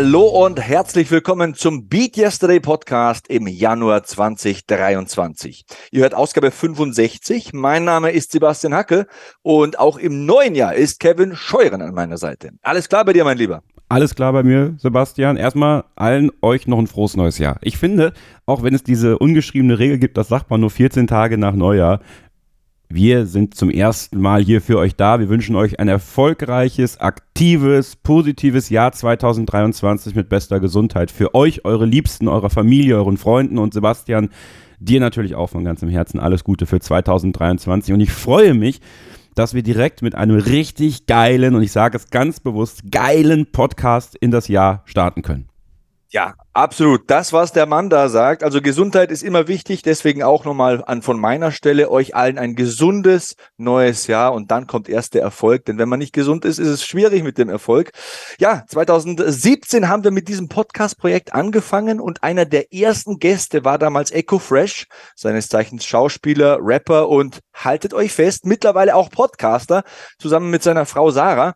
Hallo und herzlich willkommen zum Beat Yesterday Podcast im Januar 2023. Ihr hört Ausgabe 65. Mein Name ist Sebastian Hacke und auch im neuen Jahr ist Kevin Scheuren an meiner Seite. Alles klar bei dir, mein Lieber? Alles klar bei mir, Sebastian. Erstmal allen euch noch ein frohes neues Jahr. Ich finde, auch wenn es diese ungeschriebene Regel gibt, das sagt man nur 14 Tage nach Neujahr, wir sind zum ersten Mal hier für euch da. Wir wünschen euch ein erfolgreiches, aktives, positives Jahr 2023 mit bester Gesundheit für euch, eure Liebsten, eurer Familie, euren Freunden und Sebastian, dir natürlich auch von ganzem Herzen alles Gute für 2023. Und ich freue mich, dass wir direkt mit einem richtig geilen, und ich sage es ganz bewusst, geilen Podcast in das Jahr starten können. Ja, absolut. Das, was der Mann da sagt. Also Gesundheit ist immer wichtig. Deswegen auch nochmal an von meiner Stelle euch allen ein gesundes neues Jahr und dann kommt erst der Erfolg. Denn wenn man nicht gesund ist, ist es schwierig mit dem Erfolg. Ja, 2017 haben wir mit diesem Podcast-Projekt angefangen und einer der ersten Gäste war damals Echo Fresh, seines Zeichens Schauspieler, Rapper und haltet euch fest, mittlerweile auch Podcaster, zusammen mit seiner Frau Sarah.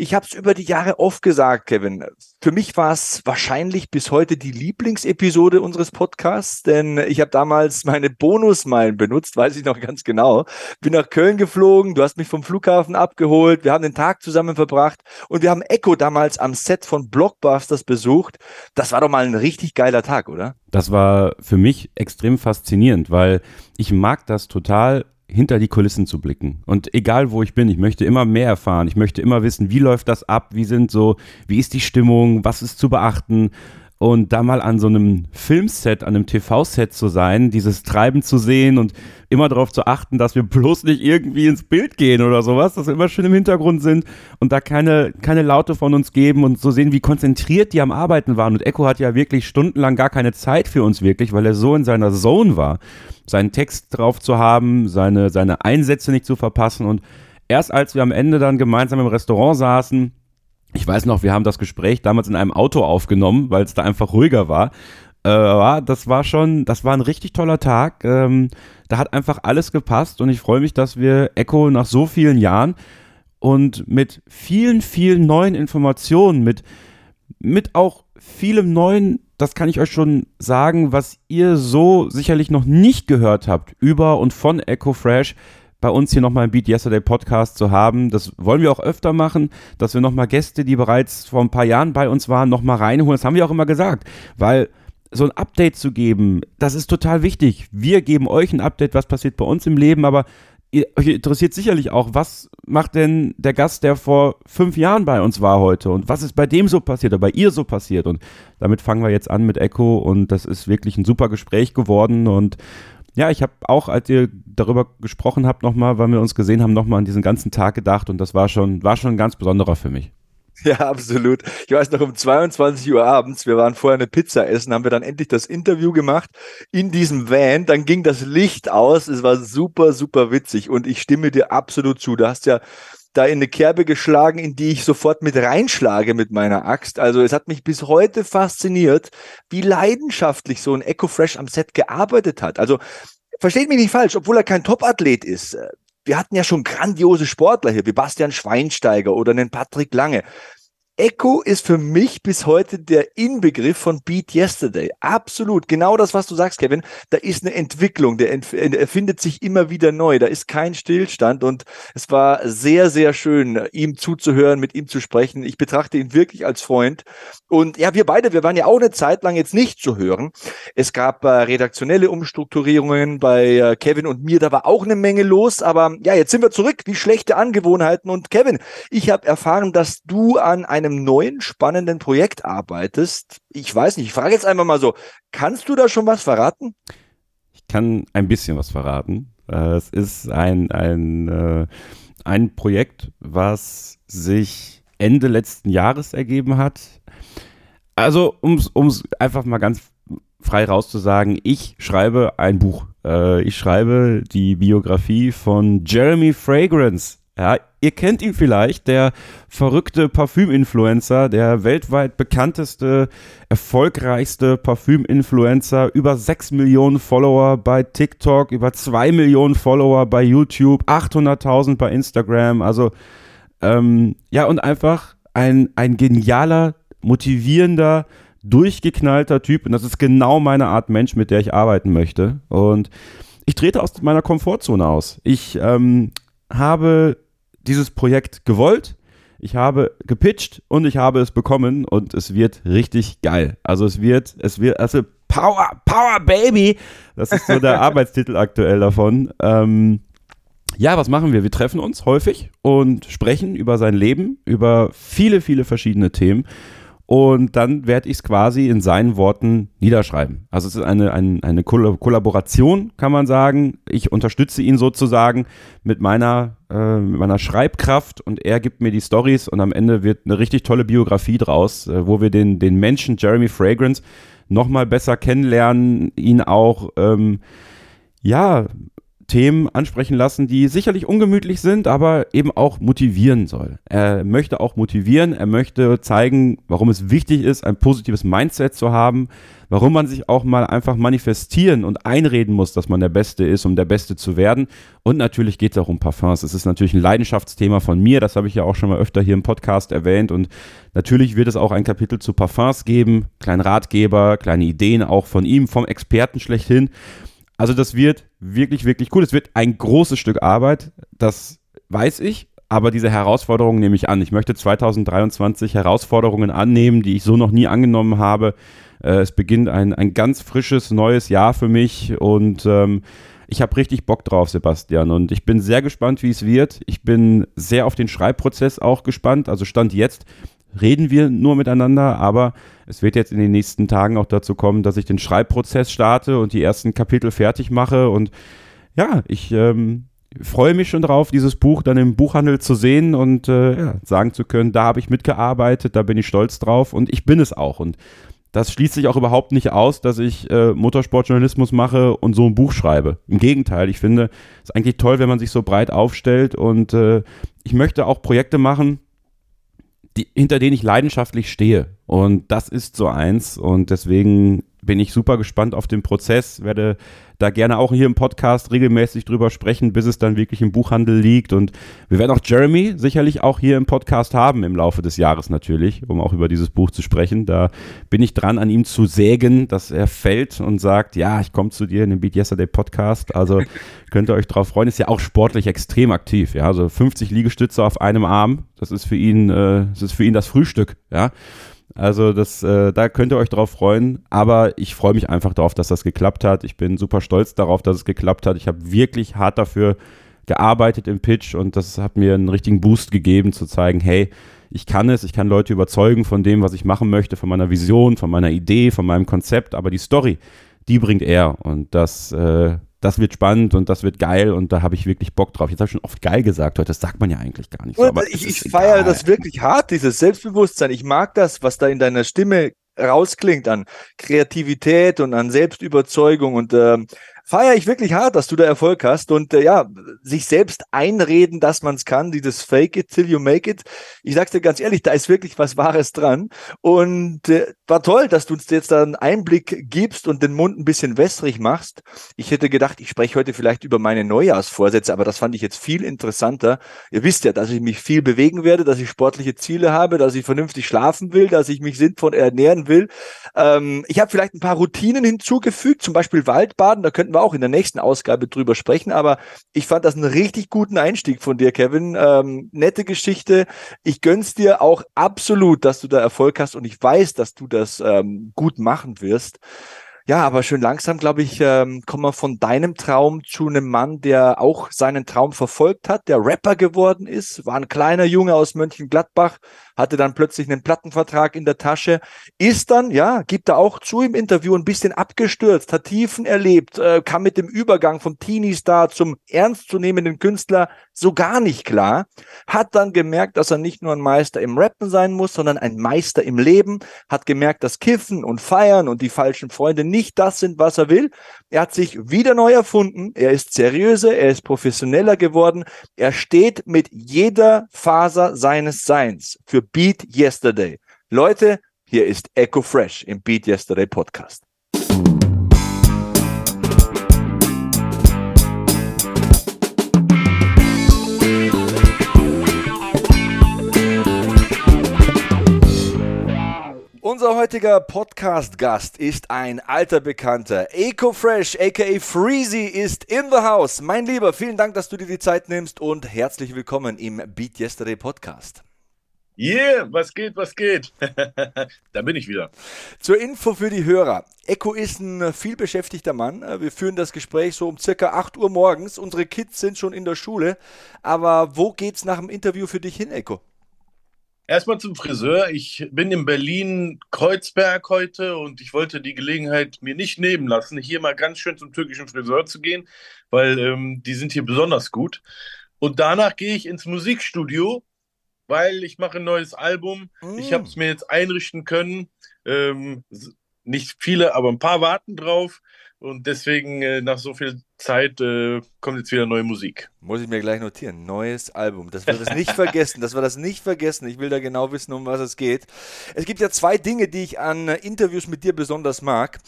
Ich habe es über die Jahre oft gesagt, Kevin. Für mich war es wahrscheinlich bis heute die Lieblingsepisode unseres Podcasts, denn ich habe damals meine Bonusmeilen benutzt, weiß ich noch ganz genau. Bin nach Köln geflogen, du hast mich vom Flughafen abgeholt, wir haben den Tag zusammen verbracht und wir haben Echo damals am Set von Blockbusters besucht. Das war doch mal ein richtig geiler Tag, oder? Das war für mich extrem faszinierend, weil ich mag das total, hinter die Kulissen zu blicken. Und egal wo ich bin, ich möchte immer mehr erfahren. Ich möchte immer wissen, wie läuft das ab, wie sind so, wie ist die Stimmung, was ist zu beachten. Und da mal an so einem Filmset, an einem TV-Set zu sein, dieses Treiben zu sehen und immer darauf zu achten, dass wir bloß nicht irgendwie ins Bild gehen oder sowas, dass wir immer schön im Hintergrund sind und da keine, keine Laute von uns geben und so sehen, wie konzentriert die am Arbeiten waren. Und Echo hat ja wirklich stundenlang gar keine Zeit für uns wirklich, weil er so in seiner Zone war, seinen Text drauf zu haben, seine, seine Einsätze nicht zu verpassen. Und erst als wir am Ende dann gemeinsam im Restaurant saßen, ich weiß noch, wir haben das Gespräch damals in einem Auto aufgenommen, weil es da einfach ruhiger war. Äh, das war schon, das war ein richtig toller Tag. Ähm, da hat einfach alles gepasst und ich freue mich, dass wir Echo nach so vielen Jahren und mit vielen, vielen neuen Informationen, mit, mit auch vielem neuen, das kann ich euch schon sagen, was ihr so sicherlich noch nicht gehört habt über und von Echo Fresh, bei uns hier nochmal im Beat Yesterday Podcast zu haben. Das wollen wir auch öfter machen, dass wir nochmal Gäste, die bereits vor ein paar Jahren bei uns waren, nochmal reinholen. Das haben wir auch immer gesagt, weil so ein Update zu geben, das ist total wichtig. Wir geben euch ein Update, was passiert bei uns im Leben, aber ihr, euch interessiert sicherlich auch, was macht denn der Gast, der vor fünf Jahren bei uns war heute und was ist bei dem so passiert oder bei ihr so passiert und damit fangen wir jetzt an mit Echo und das ist wirklich ein super Gespräch geworden und ja, ich habe auch, als ihr darüber gesprochen habt, nochmal, weil wir uns gesehen haben, nochmal an diesen ganzen Tag gedacht und das war schon, war schon ein ganz besonderer für mich. Ja, absolut. Ich weiß noch, um 22 Uhr abends, wir waren vorher eine Pizza essen, haben wir dann endlich das Interview gemacht in diesem Van. Dann ging das Licht aus. Es war super, super witzig. Und ich stimme dir absolut zu. Du hast ja da in eine Kerbe geschlagen, in die ich sofort mit reinschlage mit meiner Axt. Also es hat mich bis heute fasziniert, wie leidenschaftlich so ein Echo Fresh am Set gearbeitet hat. Also versteht mich nicht falsch, obwohl er kein Top-Athlet ist. Wir hatten ja schon grandiose Sportler hier, wie Bastian Schweinsteiger oder einen Patrick Lange. Echo ist für mich bis heute der Inbegriff von Beat Yesterday. Absolut. Genau das, was du sagst, Kevin. Da ist eine Entwicklung. Der erfindet sich immer wieder neu. Da ist kein Stillstand. Und es war sehr, sehr schön, ihm zuzuhören, mit ihm zu sprechen. Ich betrachte ihn wirklich als Freund. Und ja, wir beide, wir waren ja auch eine Zeit lang jetzt nicht zu hören. Es gab äh, redaktionelle Umstrukturierungen bei äh, Kevin und mir. Da war auch eine Menge los. Aber ja, jetzt sind wir zurück. Wie schlechte Angewohnheiten. Und Kevin, ich habe erfahren, dass du an einem einem neuen spannenden Projekt arbeitest. Ich weiß nicht, ich frage jetzt einfach mal so, kannst du da schon was verraten? Ich kann ein bisschen was verraten. Äh, es ist ein, ein, äh, ein Projekt, was sich Ende letzten Jahres ergeben hat. Also, um es einfach mal ganz frei rauszusagen, ich schreibe ein Buch. Äh, ich schreibe die Biografie von Jeremy Fragrance. Ja, ihr kennt ihn vielleicht, der verrückte Parfüm-Influencer, der weltweit bekannteste, erfolgreichste Parfüm-Influencer, über 6 Millionen Follower bei TikTok, über 2 Millionen Follower bei YouTube, 800.000 bei Instagram, also ähm, ja, und einfach ein, ein genialer motivierender, durchgeknallter Typ und das ist genau meine Art Mensch, mit der ich arbeiten möchte. Und ich trete aus meiner Komfortzone aus. Ich ähm, habe dieses Projekt gewollt, ich habe gepitcht und ich habe es bekommen und es wird richtig geil. Also es wird, es wird, also Power, Power Baby, das ist so der Arbeitstitel aktuell davon. Ähm, ja, was machen wir? Wir treffen uns häufig und sprechen über sein Leben, über viele, viele verschiedene Themen. Und dann werde ich es quasi in seinen Worten niederschreiben. Also es ist eine, eine, eine Kollaboration, kann man sagen. Ich unterstütze ihn sozusagen mit meiner, äh, mit meiner Schreibkraft und er gibt mir die Stories und am Ende wird eine richtig tolle Biografie draus, äh, wo wir den, den Menschen Jeremy Fragrance nochmal besser kennenlernen, ihn auch ähm, ja, Themen ansprechen lassen, die sicherlich ungemütlich sind, aber eben auch motivieren soll. Er möchte auch motivieren, er möchte zeigen, warum es wichtig ist, ein positives Mindset zu haben, warum man sich auch mal einfach manifestieren und einreden muss, dass man der Beste ist, um der Beste zu werden. Und natürlich geht es auch um Parfums. Es ist natürlich ein Leidenschaftsthema von mir, das habe ich ja auch schon mal öfter hier im Podcast erwähnt. Und natürlich wird es auch ein Kapitel zu Parfums geben, kleinen Ratgeber, kleine Ideen auch von ihm, vom Experten schlechthin. Also das wird wirklich, wirklich cool. Es wird ein großes Stück Arbeit, das weiß ich, aber diese Herausforderung nehme ich an. Ich möchte 2023 Herausforderungen annehmen, die ich so noch nie angenommen habe. Äh, es beginnt ein, ein ganz frisches neues Jahr für mich und ähm, ich habe richtig Bock drauf, Sebastian. Und ich bin sehr gespannt, wie es wird. Ich bin sehr auf den Schreibprozess auch gespannt. Also Stand jetzt reden wir nur miteinander, aber es wird jetzt in den nächsten Tagen auch dazu kommen, dass ich den Schreibprozess starte und die ersten Kapitel fertig mache. Und ja, ich ähm, freue mich schon drauf, dieses Buch dann im Buchhandel zu sehen und äh, ja, sagen zu können, da habe ich mitgearbeitet, da bin ich stolz drauf und ich bin es auch. Und das schließt sich auch überhaupt nicht aus, dass ich äh, Motorsportjournalismus mache und so ein Buch schreibe. Im Gegenteil, ich finde es eigentlich toll, wenn man sich so breit aufstellt und äh, ich möchte auch Projekte machen, die, hinter denen ich leidenschaftlich stehe. Und das ist so eins. Und deswegen bin ich super gespannt auf den Prozess, werde da gerne auch hier im Podcast regelmäßig drüber sprechen, bis es dann wirklich im Buchhandel liegt. Und wir werden auch Jeremy sicherlich auch hier im Podcast haben im Laufe des Jahres natürlich, um auch über dieses Buch zu sprechen. Da bin ich dran, an ihm zu sägen, dass er fällt und sagt, ja, ich komme zu dir in den Beat Yesterday Podcast. Also könnt ihr euch drauf freuen. Ist ja auch sportlich extrem aktiv. Ja, also 50 Liegestütze auf einem Arm. Das ist für ihn, äh, das ist für ihn das Frühstück. Ja. Also das, äh, da könnt ihr euch drauf freuen. Aber ich freue mich einfach darauf, dass das geklappt hat. Ich bin super stolz darauf, dass es geklappt hat. Ich habe wirklich hart dafür gearbeitet im Pitch und das hat mir einen richtigen Boost gegeben, zu zeigen, hey, ich kann es, ich kann Leute überzeugen von dem, was ich machen möchte, von meiner Vision, von meiner Idee, von meinem Konzept, aber die Story, die bringt er und das äh, das wird spannend und das wird geil und da habe ich wirklich Bock drauf. Jetzt habe ich schon oft geil gesagt heute, das sagt man ja eigentlich gar nicht so. Aber ich ich feiere das wirklich hart, dieses Selbstbewusstsein. Ich mag das, was da in deiner Stimme rausklingt an Kreativität und an Selbstüberzeugung und ähm, feiere ich wirklich hart, dass du da Erfolg hast und äh, ja, sich selbst einreden, dass man es kann, dieses Fake it till you make it. Ich sag's dir ganz ehrlich, da ist wirklich was Wahres dran und äh, war toll, dass du uns jetzt da einen Einblick gibst und den Mund ein bisschen wässrig machst. Ich hätte gedacht, ich spreche heute vielleicht über meine Neujahrsvorsätze, aber das fand ich jetzt viel interessanter. Ihr wisst ja, dass ich mich viel bewegen werde, dass ich sportliche Ziele habe, dass ich vernünftig schlafen will, dass ich mich sinnvoll ernähren will. Ähm, ich habe vielleicht ein paar Routinen hinzugefügt, zum Beispiel Waldbaden, da könnten wir auch in der nächsten Ausgabe drüber sprechen, aber ich fand das einen richtig guten Einstieg von dir, Kevin. Ähm, nette Geschichte. Ich gönn's dir auch absolut, dass du da Erfolg hast und ich weiß, dass du das ähm, gut machen wirst. Ja, aber schön langsam, glaube ich, ähm, kommen wir von deinem Traum zu einem Mann, der auch seinen Traum verfolgt hat, der Rapper geworden ist, war ein kleiner Junge aus Mönchengladbach, hatte dann plötzlich einen Plattenvertrag in der Tasche, ist dann, ja, gibt er auch zu im Interview ein bisschen abgestürzt, hat Tiefen erlebt, äh, kam mit dem Übergang vom Teenie-Star zum ernstzunehmenden Künstler so gar nicht klar, hat dann gemerkt, dass er nicht nur ein Meister im Rappen sein muss, sondern ein Meister im Leben, hat gemerkt, dass Kiffen und Feiern und die falschen Freunde nicht das sind, was er will. Er hat sich wieder neu erfunden, er ist seriöser, er ist professioneller geworden, er steht mit jeder Faser seines Seins für Beat Yesterday. Leute, hier ist Echo Fresh im Beat Yesterday Podcast. Unser heutiger Podcast-Gast ist ein alter Bekannter. EcoFresh, aka Freezy, ist in the house. Mein Lieber, vielen Dank, dass du dir die Zeit nimmst und herzlich willkommen im Beat Yesterday Podcast. Yeah, was geht, was geht? da bin ich wieder. Zur Info für die Hörer. Echo ist ein vielbeschäftigter Mann. Wir führen das Gespräch so um circa 8 Uhr morgens. Unsere Kids sind schon in der Schule. Aber wo geht's nach dem Interview für dich hin, Echo? Erstmal zum Friseur. Ich bin in Berlin-Kreuzberg heute und ich wollte die Gelegenheit mir nicht nehmen lassen, hier mal ganz schön zum türkischen Friseur zu gehen, weil ähm, die sind hier besonders gut. Und danach gehe ich ins Musikstudio weil ich mache ein neues Album. Mm. Ich habe es mir jetzt einrichten können. Ähm, nicht viele, aber ein paar warten drauf. Und deswegen äh, nach so viel Zeit äh, kommt jetzt wieder neue Musik. Muss ich mir gleich notieren. Neues Album. Das wir das nicht vergessen. Dass wir das nicht vergessen. Ich will da genau wissen, um was es geht. Es gibt ja zwei Dinge, die ich an Interviews mit dir besonders mag.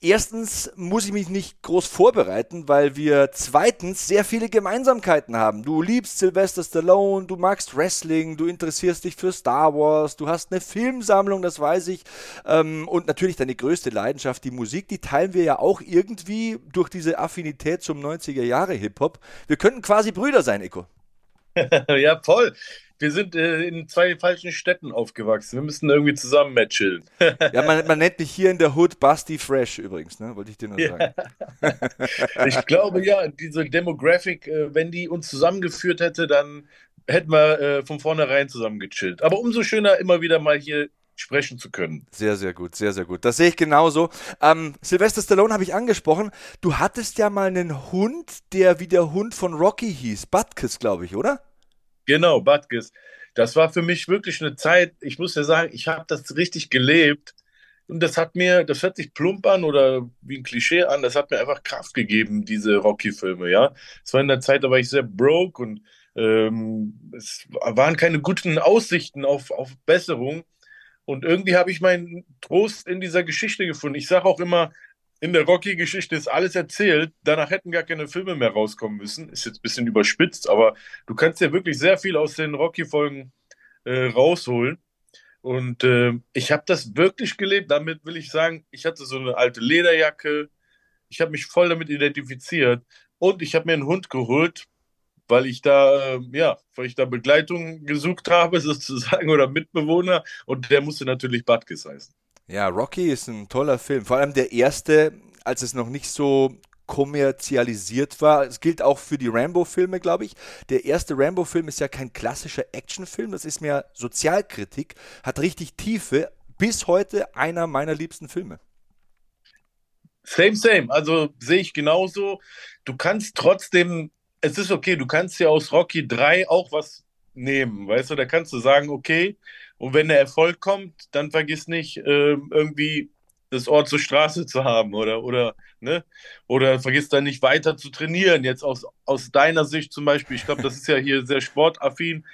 Erstens muss ich mich nicht groß vorbereiten, weil wir zweitens sehr viele Gemeinsamkeiten haben. Du liebst Sylvester Stallone, du magst Wrestling, du interessierst dich für Star Wars, du hast eine Filmsammlung, das weiß ich. Ähm, und natürlich deine größte Leidenschaft, die Musik, die teilen wir ja auch irgendwie durch diese Affinität zum 90er Jahre Hip-Hop. Wir könnten quasi Brüder sein, Eko. ja, voll. Wir sind äh, in zwei falschen Städten aufgewachsen. Wir müssen irgendwie zusammen mehr chillen. ja, man, man, nennt mich hier in der Hood Busty Fresh übrigens, ne? Wollte ich dir nur sagen. Ja. ich glaube ja, diese Demographic, äh, wenn die uns zusammengeführt hätte, dann hätten wir äh, von vornherein zusammen gechillt. Aber umso schöner, immer wieder mal hier sprechen zu können. Sehr, sehr gut, sehr, sehr gut. Das sehe ich genauso. Ähm, Sylvester Stallone habe ich angesprochen. Du hattest ja mal einen Hund, der wie der Hund von Rocky hieß. Butkus, glaube ich, oder? Genau, Butkus. Das war für mich wirklich eine Zeit, ich muss ja sagen, ich habe das richtig gelebt. Und das hat mir, das hört sich plump an oder wie ein Klischee an, das hat mir einfach Kraft gegeben, diese Rocky-Filme, ja. Es war in der Zeit, da war ich sehr broke und ähm, es waren keine guten Aussichten auf, auf Besserung. Und irgendwie habe ich meinen Trost in dieser Geschichte gefunden. Ich sage auch immer, in der Rocky-Geschichte ist alles erzählt. Danach hätten gar keine Filme mehr rauskommen müssen. Ist jetzt ein bisschen überspitzt, aber du kannst ja wirklich sehr viel aus den Rocky-Folgen äh, rausholen. Und äh, ich habe das wirklich gelebt. Damit will ich sagen, ich hatte so eine alte Lederjacke. Ich habe mich voll damit identifiziert. Und ich habe mir einen Hund geholt, weil ich da, äh, ja, weil ich da Begleitung gesucht habe, sozusagen, oder Mitbewohner. Und der musste natürlich Butkus heißen. Ja, Rocky ist ein toller Film. Vor allem der erste, als es noch nicht so kommerzialisiert war. Es gilt auch für die Rambo-Filme, glaube ich. Der erste Rambo-Film ist ja kein klassischer Actionfilm, das ist mehr Sozialkritik, hat richtig Tiefe. Bis heute einer meiner liebsten Filme. Same, same. Also sehe ich genauso. Du kannst trotzdem es ist okay, du kannst ja aus Rocky 3 auch was nehmen, weißt du, da kannst du sagen, okay, und wenn der Erfolg kommt, dann vergiss nicht, äh, irgendwie das Ort zur Straße zu haben oder, oder, ne? Oder vergiss dann nicht weiter zu trainieren, jetzt aus, aus deiner Sicht zum Beispiel. Ich glaube, das ist ja hier sehr sportaffin.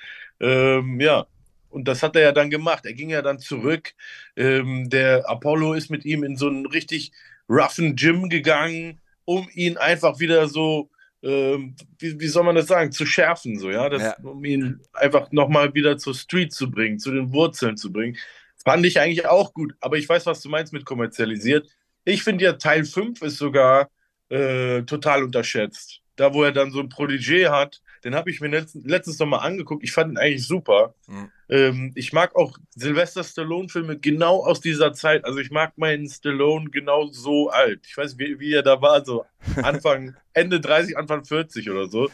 Ähm, ja, und das hat er ja dann gemacht. Er ging ja dann zurück. Ähm, der Apollo ist mit ihm in so einen richtig roughen Gym gegangen, um ihn einfach wieder so wie, wie, soll man das sagen, zu schärfen, so, ja, das, ja. um ihn einfach nochmal wieder zur Street zu bringen, zu den Wurzeln zu bringen. Fand ich eigentlich auch gut, aber ich weiß, was du meinst mit kommerzialisiert. Ich finde ja, Teil 5 ist sogar äh, total unterschätzt. Da, wo er dann so ein Protégé hat, den habe ich mir letztens, letztens noch mal angeguckt. Ich fand ihn eigentlich super. Mhm. Ähm, ich mag auch Sylvester Stallone-Filme genau aus dieser Zeit. Also ich mag meinen Stallone genau so alt. Ich weiß, wie, wie er da war, so Anfang, Ende 30, Anfang 40 oder so.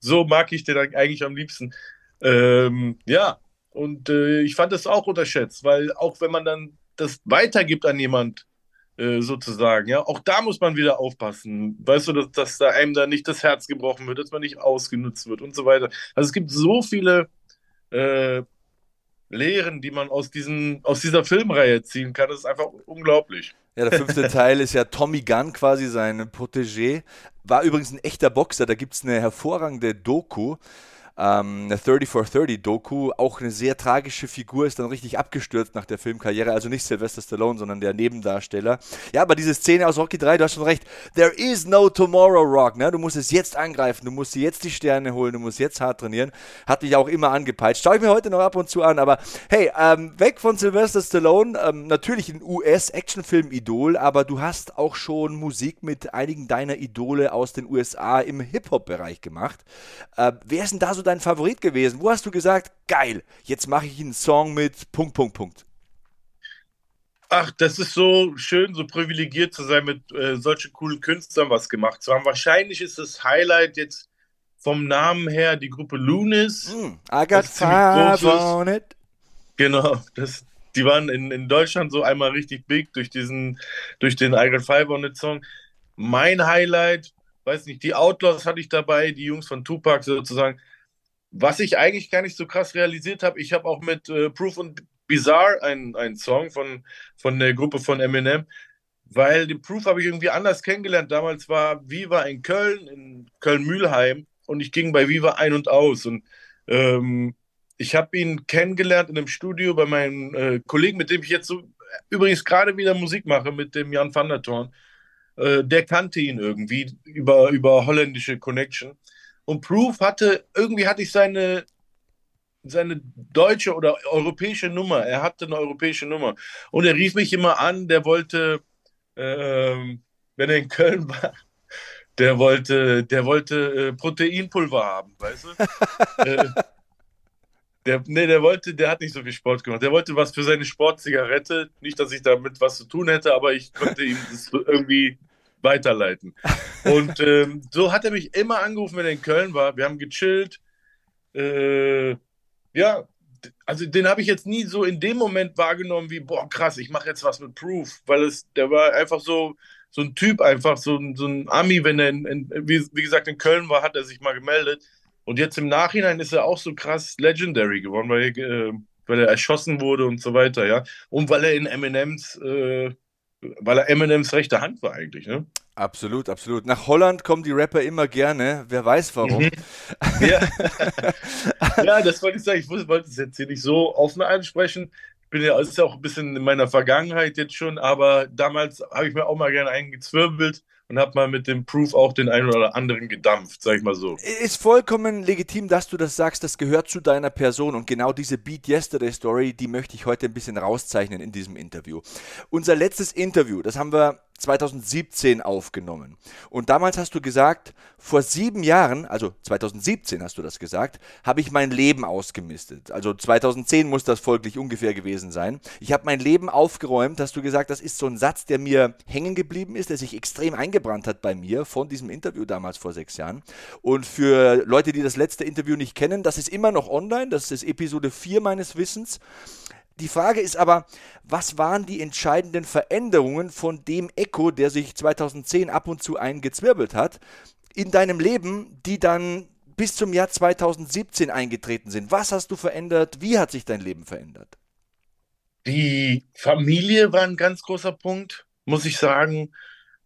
So mag ich den eigentlich am liebsten. Ähm, ja, und äh, ich fand das auch unterschätzt, weil auch wenn man dann das weitergibt an jemand, äh, sozusagen. Ja, auch da muss man wieder aufpassen. Weißt du, dass, dass da einem da nicht das Herz gebrochen wird, dass man nicht ausgenutzt wird und so weiter. Also es gibt so viele äh, Lehren, die man aus, diesen, aus dieser Filmreihe ziehen kann. Das ist einfach unglaublich. Ja, der fünfte Teil ist ja Tommy Gunn, quasi sein Protégé. War übrigens ein echter Boxer. Da gibt es eine hervorragende Doku. Ähm, eine 30 for 30 Doku, auch eine sehr tragische Figur, ist dann richtig abgestürzt nach der Filmkarriere, also nicht Sylvester Stallone, sondern der Nebendarsteller. Ja, aber diese Szene aus Rocky 3, du hast schon recht, there is no tomorrow rock, ne? du musst es jetzt angreifen, du musst dir jetzt die Sterne holen, du musst jetzt hart trainieren, hat mich auch immer angepeitscht, schaue ich mir heute noch ab und zu an, aber hey, ähm, weg von Sylvester Stallone, ähm, natürlich ein US-Actionfilm-Idol, aber du hast auch schon Musik mit einigen deiner Idole aus den USA im Hip-Hop-Bereich gemacht. Äh, wer ist denn da so dein Favorit gewesen? Wo hast du gesagt, geil, jetzt mache ich einen Song mit Punkt, Punkt, Punkt? Ach, das ist so schön, so privilegiert zu sein, mit äh, solchen coolen Künstlern was gemacht zu haben. Wahrscheinlich ist das Highlight jetzt vom Namen her die Gruppe Lunis. Mm, I got five on it. Genau, das, die waren in, in Deutschland so einmal richtig big durch diesen, durch den I got five on it Song. Mein Highlight, weiß nicht, die Outlaws hatte ich dabei, die Jungs von Tupac sozusagen. Was ich eigentlich gar nicht so krass realisiert habe, ich habe auch mit äh, Proof und Bizarre einen Song von, von der Gruppe von Eminem, weil den Proof habe ich irgendwie anders kennengelernt. Damals war Viva in Köln, in Köln-Mühlheim und ich ging bei Viva ein und aus. Und ähm, ich habe ihn kennengelernt in einem Studio bei meinem äh, Kollegen, mit dem ich jetzt so übrigens gerade wieder Musik mache, mit dem Jan van der Thorn. Äh, der kannte ihn irgendwie über, über holländische Connection. Und Proof hatte, irgendwie hatte ich seine, seine deutsche oder europäische Nummer. Er hatte eine europäische Nummer. Und er rief mich immer an, der wollte, äh, wenn er in Köln war, der wollte, der wollte äh, Proteinpulver haben, weißt du? äh, der, nee, der wollte, der hat nicht so viel Sport gemacht. Der wollte was für seine Sportzigarette. Nicht, dass ich damit was zu tun hätte, aber ich konnte ihm das irgendwie weiterleiten. Und ähm, so hat er mich immer angerufen, wenn er in Köln war. Wir haben gechillt. Äh, ja, also den habe ich jetzt nie so in dem Moment wahrgenommen wie, boah, krass, ich mache jetzt was mit Proof, weil es, der war einfach so, so ein Typ, einfach so, so ein Ami, wenn er, in, in, wie, wie gesagt, in Köln war, hat er sich mal gemeldet. Und jetzt im Nachhinein ist er auch so krass legendary geworden, weil, äh, weil er erschossen wurde und so weiter, ja. Und weil er in Eminems äh, weil er Eminems rechte Hand war eigentlich, ne? Absolut, absolut. Nach Holland kommen die Rapper immer gerne. Wer weiß warum. Mhm. Ja. ja, das wollte ich sagen. Ich wollte es jetzt hier nicht so offen ansprechen. Ich bin ja, es ist ja auch ein bisschen in meiner Vergangenheit jetzt schon, aber damals habe ich mir auch mal gerne eingezwirbelt und habe mal mit dem Proof auch den einen oder anderen gedampft, sag ich mal so. Ist vollkommen legitim, dass du das sagst, das gehört zu deiner Person und genau diese Beat Yesterday Story, die möchte ich heute ein bisschen rauszeichnen in diesem Interview. Unser letztes Interview, das haben wir 2017 aufgenommen. Und damals hast du gesagt, vor sieben Jahren, also 2017 hast du das gesagt, habe ich mein Leben ausgemistet. Also 2010 muss das folglich ungefähr gewesen sein. Ich habe mein Leben aufgeräumt, hast du gesagt, das ist so ein Satz, der mir hängen geblieben ist, der sich extrem eingebrannt hat bei mir von diesem Interview damals vor sechs Jahren. Und für Leute, die das letzte Interview nicht kennen, das ist immer noch online, das ist Episode 4 meines Wissens. Die Frage ist aber, was waren die entscheidenden Veränderungen von dem Echo, der sich 2010 ab und zu eingezwirbelt hat, in deinem Leben, die dann bis zum Jahr 2017 eingetreten sind? Was hast du verändert? Wie hat sich dein Leben verändert? Die Familie war ein ganz großer Punkt, muss ich sagen.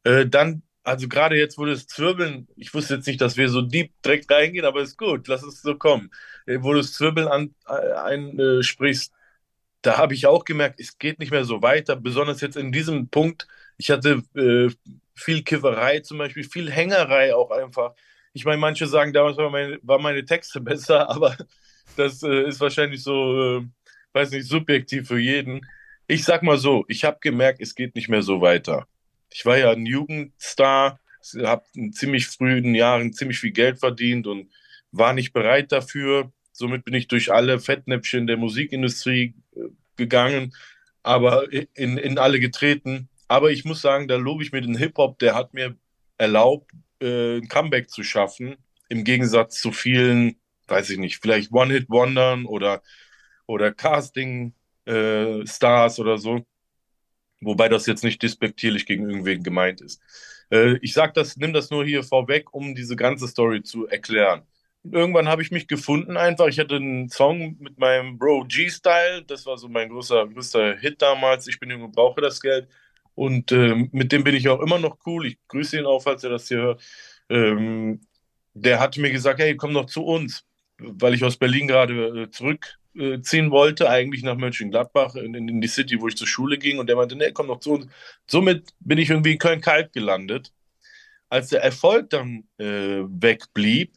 Äh, dann, also gerade jetzt, wo das Zwirbeln, ich wusste jetzt nicht, dass wir so deep direkt reingehen, aber ist gut, lass es so kommen. Äh, wo du das Zwirbeln an, äh, einsprichst, da habe ich auch gemerkt, es geht nicht mehr so weiter, besonders jetzt in diesem Punkt. Ich hatte äh, viel Kifferei zum Beispiel, viel Hängerei auch einfach. Ich meine, manche sagen, damals waren meine, war meine Texte besser, aber das äh, ist wahrscheinlich so, äh, weiß nicht, subjektiv für jeden. Ich sag mal so, ich habe gemerkt, es geht nicht mehr so weiter. Ich war ja ein Jugendstar, habe in ziemlich frühen Jahren ziemlich viel Geld verdient und war nicht bereit dafür. Somit bin ich durch alle Fettnäpfchen der Musikindustrie äh, gegangen, aber in, in alle getreten. Aber ich muss sagen, da lobe ich mir den Hip-Hop, der hat mir erlaubt, äh, ein Comeback zu schaffen, im Gegensatz zu vielen, weiß ich nicht, vielleicht One-Hit-Wondern oder, oder Casting-Stars äh, oder so. Wobei das jetzt nicht despektierlich gegen irgendwen gemeint ist. Äh, ich sag das, nimm das nur hier vorweg, um diese ganze Story zu erklären irgendwann habe ich mich gefunden einfach. Ich hatte einen Song mit meinem Bro G-Style. Das war so mein großer, größter Hit damals. Ich bin jung und brauche das Geld. Und ähm, mit dem bin ich auch immer noch cool. Ich grüße ihn auch, falls er das hier hört. Ähm, der hat mir gesagt, hey, komm doch zu uns. weil ich aus Berlin gerade äh, zurückziehen wollte, eigentlich nach Mönchengladbach in, in, die City, wo ich zur Schule ging. Und der meinte, nee, komm noch zu uns. Somit bin ich irgendwie in Köln-Kalk gelandet. Als der Erfolg dann äh, wegblieb,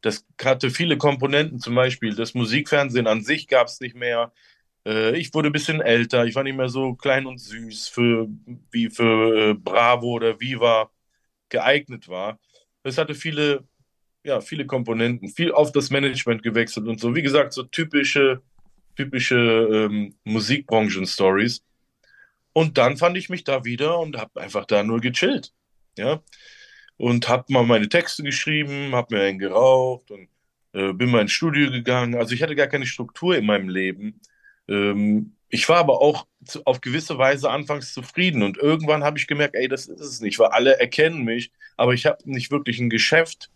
das hatte viele Komponenten, zum Beispiel das Musikfernsehen an sich gab es nicht mehr. Äh, ich wurde ein bisschen älter, ich war nicht mehr so klein und süß für, wie für äh, Bravo oder Viva geeignet war. Es hatte viele, ja, viele Komponenten, viel auf das Management gewechselt und so. Wie gesagt, so typische, typische ähm, Musikbranchen-Stories. Und dann fand ich mich da wieder und habe einfach da nur gechillt. Ja. Und habe mal meine Texte geschrieben, habe mir einen geraucht und äh, bin mal ins Studio gegangen. Also ich hatte gar keine Struktur in meinem Leben. Ähm, ich war aber auch zu, auf gewisse Weise anfangs zufrieden und irgendwann habe ich gemerkt, ey, das ist es nicht, weil alle erkennen mich, aber ich habe nicht wirklich ein Geschäft,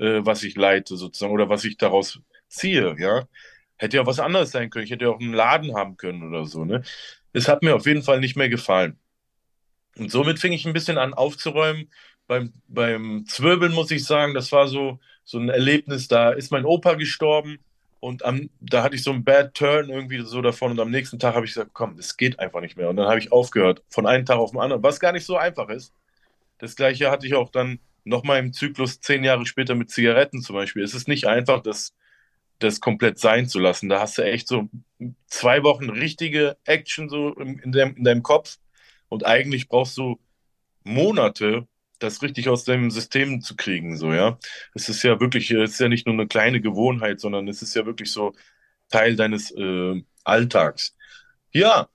äh, was ich leite sozusagen oder was ich daraus ziehe, ja. Hätte ja was anderes sein können, ich hätte ja auch einen Laden haben können oder so, ne. Es hat mir auf jeden Fall nicht mehr gefallen. Und somit fing ich ein bisschen an aufzuräumen. Beim, beim Zwirbeln muss ich sagen, das war so, so ein Erlebnis, da ist mein Opa gestorben und am, da hatte ich so einen Bad Turn irgendwie so davon. Und am nächsten Tag habe ich gesagt, komm, es geht einfach nicht mehr. Und dann habe ich aufgehört, von einem Tag auf den anderen, was gar nicht so einfach ist. Das gleiche hatte ich auch dann nochmal im Zyklus zehn Jahre später mit Zigaretten zum Beispiel. Es ist nicht einfach, das, das komplett sein zu lassen. Da hast du echt so zwei Wochen richtige Action so in, in, deinem, in deinem Kopf. Und eigentlich brauchst du Monate, das richtig aus deinem System zu kriegen, so, ja. Es ist ja wirklich, es ist ja nicht nur eine kleine Gewohnheit, sondern es ist ja wirklich so Teil deines äh, Alltags. Ja,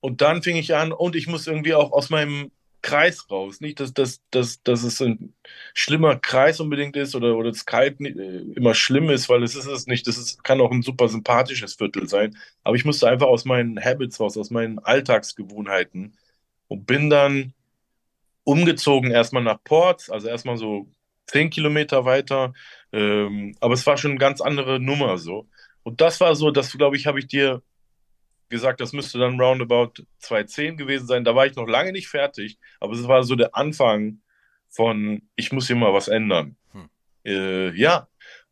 und dann fing ich an und ich muss irgendwie auch aus meinem Kreis raus. Nicht, dass, dass, dass, dass es ein schlimmer Kreis unbedingt ist oder, oder Kalt äh, immer schlimm ist, weil es ist es nicht. Das ist, kann auch ein super sympathisches Viertel sein. Aber ich musste einfach aus meinen Habits raus, aus meinen Alltagsgewohnheiten und bin dann umgezogen erstmal nach Ports, also erstmal so zehn Kilometer weiter. Ähm, aber es war schon eine ganz andere Nummer so. Und das war so, das glaube ich, habe ich dir gesagt, das müsste dann roundabout 2010 gewesen sein. Da war ich noch lange nicht fertig, aber es war so der Anfang von, ich muss hier mal was ändern. Hm. Äh, ja,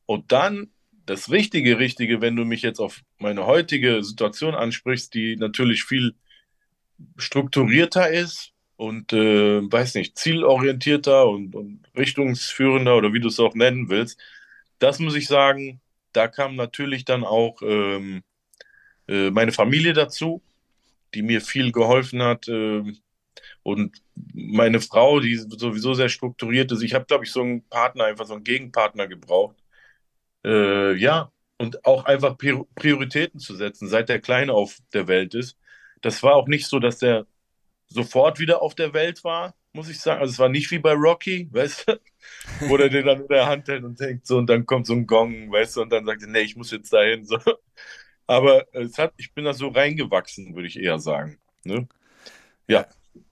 und dann das Richtige, Richtige, wenn du mich jetzt auf meine heutige Situation ansprichst, die natürlich viel strukturierter ist, und äh, weiß nicht, zielorientierter und, und richtungsführender oder wie du es auch nennen willst. Das muss ich sagen, da kam natürlich dann auch ähm, äh, meine Familie dazu, die mir viel geholfen hat. Äh, und meine Frau, die sowieso sehr strukturiert ist. Ich habe, glaube ich, so einen Partner, einfach so einen Gegenpartner gebraucht. Äh, ja, und auch einfach Prioritäten zu setzen, seit der Kleine auf der Welt ist. Das war auch nicht so, dass der sofort wieder auf der Welt war, muss ich sagen. Also es war nicht wie bei Rocky, weißt du, wo der den dann in der Hand hält und denkt so und dann kommt so ein Gong, weißt du, und dann sagt er, nee, ich muss jetzt dahin. So. Aber es hat, ich bin da so reingewachsen, würde ich eher sagen. Ne? Ja.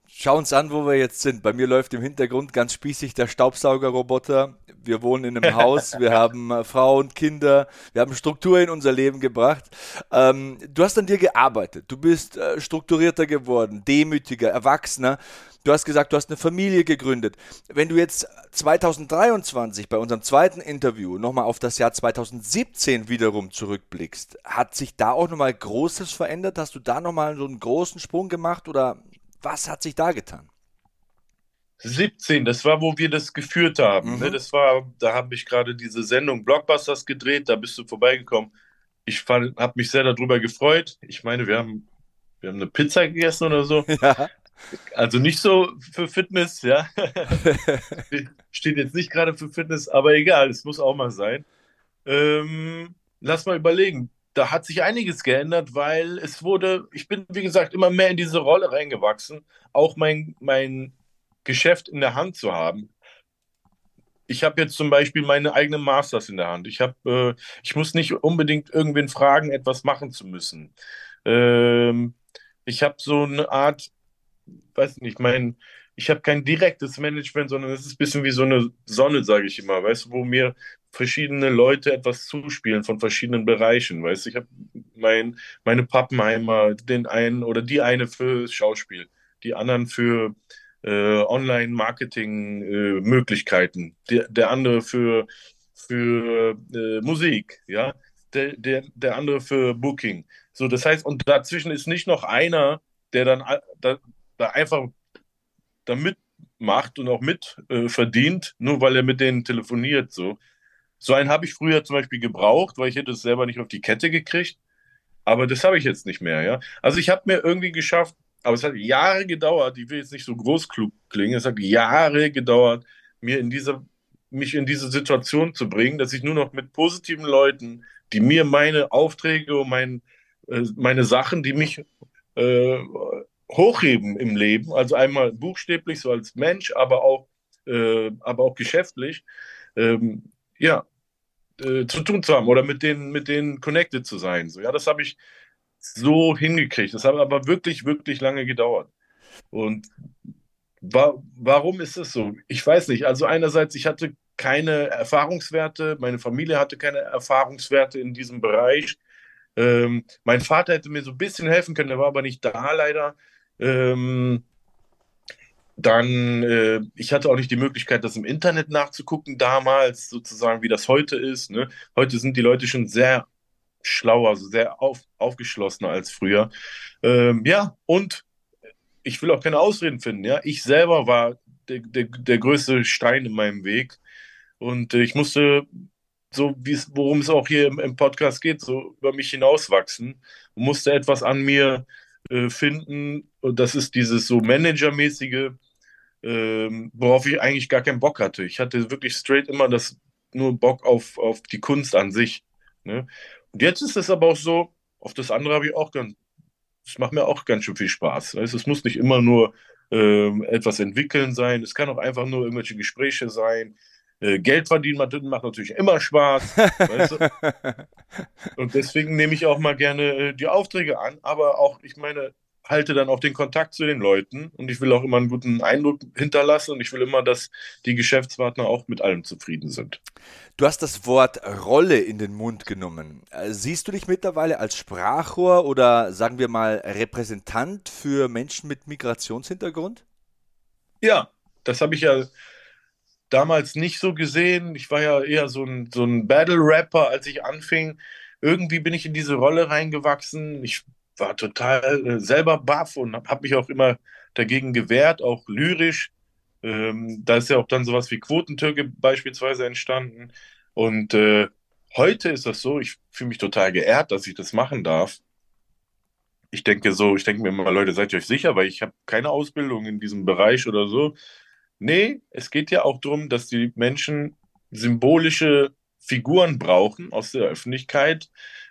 Schau uns an, wo wir jetzt sind. Bei mir läuft im Hintergrund ganz spießig der Staubsaugerroboter. Wir wohnen in einem Haus, wir haben äh, Frau und Kinder, wir haben Struktur in unser Leben gebracht. Ähm, du hast an dir gearbeitet, du bist äh, strukturierter geworden, demütiger, erwachsener. Du hast gesagt, du hast eine Familie gegründet. Wenn du jetzt 2023 bei unserem zweiten Interview nochmal auf das Jahr 2017 wiederum zurückblickst, hat sich da auch nochmal Großes verändert? Hast du da nochmal so einen großen Sprung gemacht oder was hat sich da getan? 17, das war, wo wir das geführt haben. Ne? Mhm. Ne? Das war, da habe ich gerade diese Sendung Blockbusters gedreht, da bist du vorbeigekommen. Ich habe mich sehr darüber gefreut. Ich meine, wir haben, wir haben eine Pizza gegessen oder so. Ja. Also nicht so für Fitness, ja. Steht jetzt nicht gerade für Fitness, aber egal, es muss auch mal sein. Ähm, lass mal überlegen da hat sich einiges geändert, weil es wurde, ich bin, wie gesagt, immer mehr in diese Rolle reingewachsen, auch mein, mein Geschäft in der Hand zu haben. Ich habe jetzt zum Beispiel meine eigenen Masters in der Hand. Ich, hab, äh, ich muss nicht unbedingt irgendwen fragen, etwas machen zu müssen. Ähm, ich habe so eine Art, weiß nicht, mein, ich habe kein direktes Management, sondern es ist ein bisschen wie so eine Sonne, sage ich immer, weißt du, wo mir verschiedene Leute etwas zuspielen von verschiedenen Bereichen. Weißt du, ich habe mein, meine Pappenheimer, den einen oder die eine für Schauspiel, die anderen für Online-Marketing-Möglichkeiten, äh, der, der andere für für äh, Musik, ja, der, der, der andere für Booking. So, das heißt, und dazwischen ist nicht noch einer, der dann da, da einfach da mitmacht und auch mit äh, verdient, nur weil er mit denen telefoniert. So, so einen habe ich früher zum Beispiel gebraucht, weil ich hätte es selber nicht auf die Kette gekriegt. Aber das habe ich jetzt nicht mehr, ja. Also ich habe mir irgendwie geschafft, aber es hat Jahre gedauert, ich will jetzt nicht so großklug klingen, es hat Jahre gedauert, mir in diese, mich in diese Situation zu bringen, dass ich nur noch mit positiven Leuten, die mir meine Aufträge und mein, äh, meine Sachen, die mich äh, hochheben im Leben, also einmal buchstäblich so als Mensch, aber auch, äh, aber auch geschäftlich, ähm, ja, äh, zu tun zu haben oder mit denen, mit denen connected zu sein. So, ja, das habe ich so hingekriegt. Das hat aber wirklich, wirklich lange gedauert. Und wa warum ist es so? Ich weiß nicht. Also einerseits, ich hatte keine Erfahrungswerte, meine Familie hatte keine Erfahrungswerte in diesem Bereich. Ähm, mein Vater hätte mir so ein bisschen helfen können, der war aber nicht da leider. Ähm, dann, äh, ich hatte auch nicht die Möglichkeit, das im Internet nachzugucken damals, sozusagen, wie das heute ist. Ne? Heute sind die Leute schon sehr schlauer, sehr auf, aufgeschlossener als früher. Ähm, ja, und ich will auch keine Ausreden finden. Ja, ich selber war der, der, der größte Stein in meinem Weg und äh, ich musste so wie es, worum es auch hier im, im, Podcast geht, so über mich hinauswachsen und musste etwas an mir äh, finden. Und das ist dieses so Managermäßige, ähm, worauf ich eigentlich gar keinen Bock hatte. Ich hatte wirklich straight immer das nur Bock auf, auf die Kunst an sich. Ne? Und jetzt ist es aber auch so, auf das andere habe ich auch ganz, es macht mir auch ganz schön viel Spaß. Weißt? Es muss nicht immer nur ähm, etwas entwickeln sein, es kann auch einfach nur irgendwelche Gespräche sein. Äh, Geld verdienen macht natürlich immer Spaß. weißt du? Und deswegen nehme ich auch mal gerne äh, die Aufträge an, aber auch, ich meine, halte dann auch den Kontakt zu den Leuten und ich will auch immer einen guten Eindruck hinterlassen und ich will immer, dass die Geschäftspartner auch mit allem zufrieden sind. Du hast das Wort Rolle in den Mund genommen. Äh, siehst du dich mittlerweile als Sprachrohr oder sagen wir mal Repräsentant für Menschen mit Migrationshintergrund? Ja, das habe ich ja damals nicht so gesehen. Ich war ja eher so ein, so ein Battle-Rapper, als ich anfing. Irgendwie bin ich in diese Rolle reingewachsen. Ich war total äh, selber baff und habe mich auch immer dagegen gewehrt, auch lyrisch. Ähm, da ist ja auch dann sowas wie Quotentürke beispielsweise entstanden. Und äh, heute ist das so, ich fühle mich total geehrt, dass ich das machen darf. Ich denke so, ich denke mir immer, Leute, seid ihr euch sicher, weil ich habe keine Ausbildung in diesem Bereich oder so. Nee, es geht ja auch darum, dass die Menschen symbolische Figuren brauchen aus der Öffentlichkeit,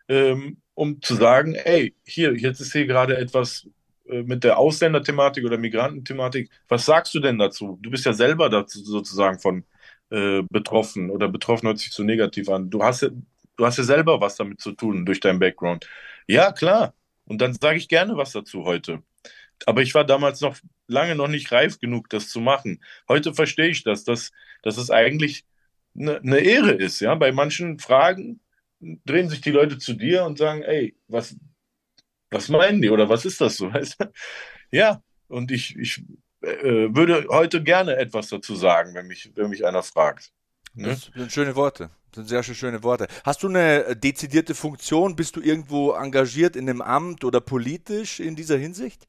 ähm, um zu sagen, ey, hier, jetzt ist hier gerade etwas äh, mit der Ausländerthematik oder Migrantenthematik. Was sagst du denn dazu? Du bist ja selber dazu sozusagen von äh, betroffen oder betroffen hört sich zu negativ an. Du hast ja, du hast ja selber was damit zu tun durch deinen Background. Ja, klar. Und dann sage ich gerne was dazu heute. Aber ich war damals noch lange noch nicht reif genug, das zu machen. Heute verstehe ich das, dass, dass es eigentlich eine, eine Ehre ist. Ja? Bei manchen Fragen drehen sich die Leute zu dir und sagen, ey, was, was meinen die oder was ist das so? Weißt du? Ja, und ich, ich äh, würde heute gerne etwas dazu sagen, wenn mich, wenn mich einer fragt. Ne? Das sind schöne Worte. Das sind sehr schöne Worte. Hast du eine dezidierte Funktion? Bist du irgendwo engagiert in einem Amt oder politisch in dieser Hinsicht?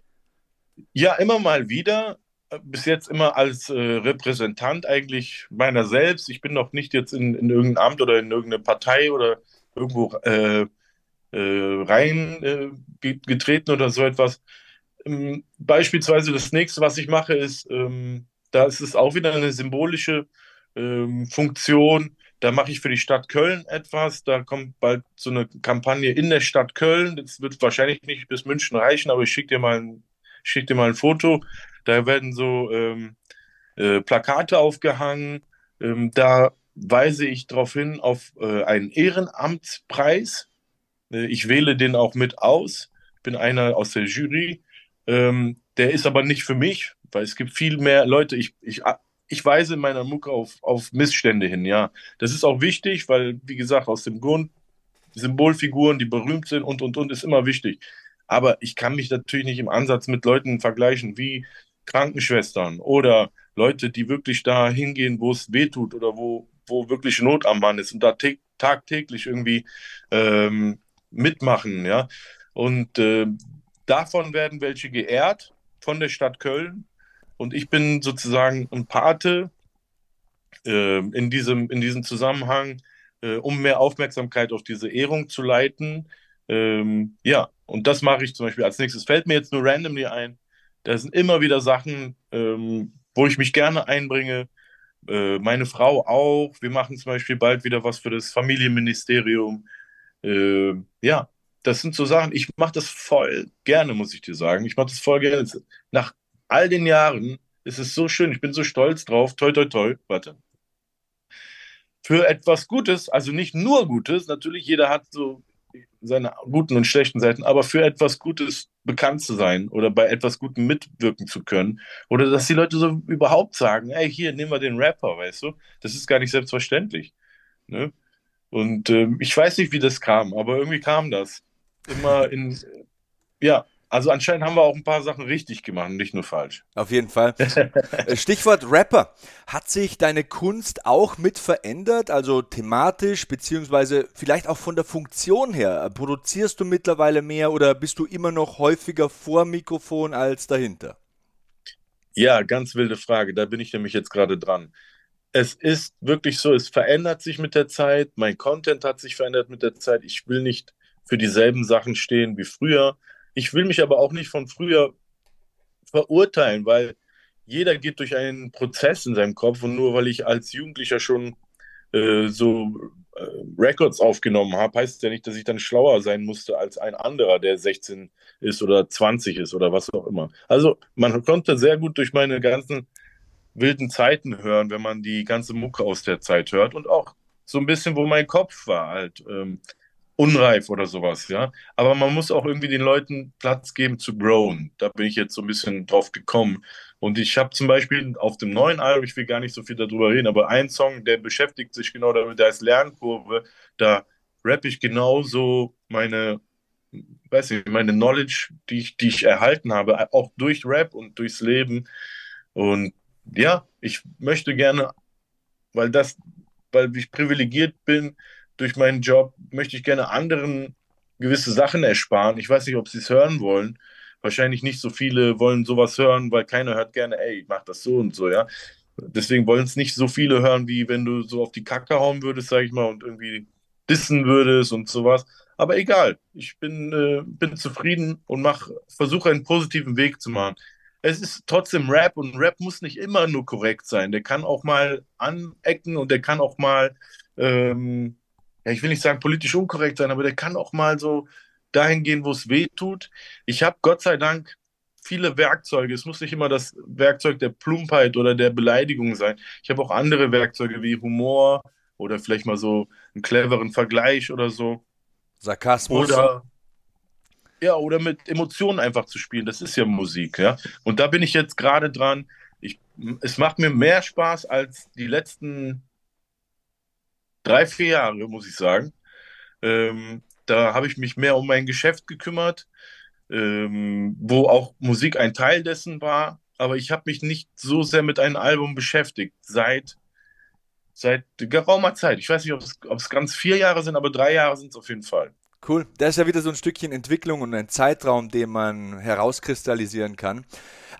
Ja, immer mal wieder. Bis jetzt immer als äh, Repräsentant eigentlich meiner selbst. Ich bin noch nicht jetzt in, in irgendein Amt oder in irgendeine Partei oder irgendwo äh, äh, rein äh, oder so etwas. Ähm, beispielsweise das nächste, was ich mache, ist, ähm, da ist es auch wieder eine symbolische ähm, Funktion. Da mache ich für die Stadt Köln etwas. Da kommt bald so eine Kampagne in der Stadt Köln. Das wird wahrscheinlich nicht bis München reichen, aber ich schicke dir mal ein, schick dir mal ein Foto. Da werden so ähm, äh, Plakate aufgehangen. Ähm, da weise ich darauf hin auf äh, einen Ehrenamtspreis. Äh, ich wähle den auch mit aus, bin einer aus der Jury. Ähm, der ist aber nicht für mich, weil es gibt viel mehr Leute. Ich, ich, ich weise in meiner Mucke auf, auf Missstände hin, ja. Das ist auch wichtig, weil, wie gesagt, aus dem Grund, Symbolfiguren, die berühmt sind und, und, und, ist immer wichtig. Aber ich kann mich natürlich nicht im Ansatz mit Leuten vergleichen wie Krankenschwestern oder Leute, die wirklich da hingehen, wo es weh tut oder wo wo wirklich Not am Mann ist und da tagtäglich irgendwie ähm, mitmachen, ja. Und äh, davon werden welche geehrt von der Stadt Köln. Und ich bin sozusagen ein Pate äh, in, diesem, in diesem Zusammenhang, äh, um mehr Aufmerksamkeit auf diese Ehrung zu leiten. Ähm, ja, und das mache ich zum Beispiel als nächstes. Fällt mir jetzt nur randomly ein. Da sind immer wieder Sachen, ähm, wo ich mich gerne einbringe. Äh, meine Frau auch. Wir machen zum Beispiel bald wieder was für das Familienministerium. Äh, ja, das sind so Sachen, ich mache das voll gerne, muss ich dir sagen. Ich mache das voll gerne. Nach all den Jahren ist es so schön. Ich bin so stolz drauf. Toi, toi, toi. Warte. Für etwas Gutes, also nicht nur Gutes, natürlich jeder hat so seine guten und schlechten Seiten, aber für etwas Gutes bekannt zu sein oder bei etwas Gutem mitwirken zu können oder dass die Leute so überhaupt sagen, ey, hier, nehmen wir den Rapper, weißt du? Das ist gar nicht selbstverständlich. Ne? Und äh, ich weiß nicht, wie das kam, aber irgendwie kam das. Immer in, ja, also anscheinend haben wir auch ein paar Sachen richtig gemacht, nicht nur falsch. Auf jeden Fall. Äh, Stichwort Rapper. Hat sich deine Kunst auch mit verändert, also thematisch, beziehungsweise vielleicht auch von der Funktion her? Produzierst du mittlerweile mehr oder bist du immer noch häufiger vor Mikrofon als dahinter? Ja, ganz wilde Frage. Da bin ich nämlich jetzt gerade dran. Es ist wirklich so, es verändert sich mit der Zeit. Mein Content hat sich verändert mit der Zeit. Ich will nicht für dieselben Sachen stehen wie früher ich will mich aber auch nicht von früher verurteilen, weil jeder geht durch einen Prozess in seinem Kopf und nur weil ich als Jugendlicher schon äh, so äh, Records aufgenommen habe, heißt es ja nicht, dass ich dann schlauer sein musste als ein anderer, der 16 ist oder 20 ist oder was auch immer. Also man konnte sehr gut durch meine ganzen wilden Zeiten hören, wenn man die ganze Mucke aus der Zeit hört und auch so ein bisschen, wo mein Kopf war halt. Ähm, unreif oder sowas, ja. Aber man muss auch irgendwie den Leuten Platz geben zu growen. Da bin ich jetzt so ein bisschen drauf gekommen. Und ich habe zum Beispiel auf dem neuen Album, ich will gar nicht so viel darüber reden, aber ein Song, der beschäftigt sich genau damit, der ist Lernkurve. Da rappe ich genauso meine, weiß nicht, meine Knowledge, die ich, die ich erhalten habe, auch durch Rap und durchs Leben. Und ja, ich möchte gerne, weil das, weil ich privilegiert bin, durch meinen Job möchte ich gerne anderen gewisse Sachen ersparen. Ich weiß nicht, ob sie es hören wollen. Wahrscheinlich nicht so viele wollen sowas hören, weil keiner hört gerne, ey, mach das so und so, ja. Deswegen wollen es nicht so viele hören, wie wenn du so auf die Kacke hauen würdest, sag ich mal, und irgendwie dissen würdest und sowas. Aber egal, ich bin, äh, bin zufrieden und versuche einen positiven Weg zu machen. Es ist trotzdem Rap und Rap muss nicht immer nur korrekt sein. Der kann auch mal anecken und der kann auch mal ähm, ja, ich will nicht sagen politisch unkorrekt sein, aber der kann auch mal so dahin gehen, wo es weh tut. Ich habe Gott sei Dank viele Werkzeuge. Es muss nicht immer das Werkzeug der Plumpheit oder der Beleidigung sein. Ich habe auch andere Werkzeuge wie Humor oder vielleicht mal so einen cleveren Vergleich oder so. Sarkasmus. Oder ja, oder mit Emotionen einfach zu spielen. Das ist ja Musik, ja. Und da bin ich jetzt gerade dran. Ich, es macht mir mehr Spaß als die letzten drei, vier Jahre, muss ich sagen. Ähm, da habe ich mich mehr um mein Geschäft gekümmert, ähm, wo auch Musik ein Teil dessen war. Aber ich habe mich nicht so sehr mit einem Album beschäftigt seit, seit geraumer Zeit. Ich weiß nicht, ob es, ganz vier Jahre sind, aber drei Jahre sind es auf jeden Fall. Cool. Da ist ja wieder so ein Stückchen Entwicklung und ein Zeitraum, den man herauskristallisieren kann.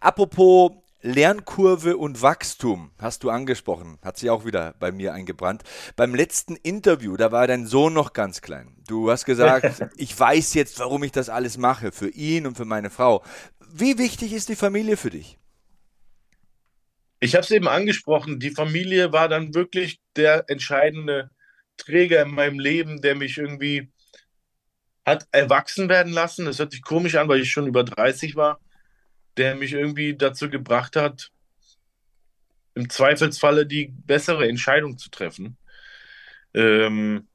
Apropos Lernkurve und Wachstum hast du angesprochen, hat sich auch wieder bei mir eingebrannt. Beim letzten Interview, da war dein Sohn noch ganz klein. Du hast gesagt, ich weiß jetzt, warum ich das alles mache, für ihn und für meine Frau. Wie wichtig ist die Familie für dich? Ich habe es eben angesprochen, die Familie war dann wirklich der entscheidende Träger in meinem Leben, der mich irgendwie hat erwachsen werden lassen. Das hört sich komisch an, weil ich schon über 30 war der mich irgendwie dazu gebracht hat, im Zweifelsfalle die bessere Entscheidung zu treffen. Ähm,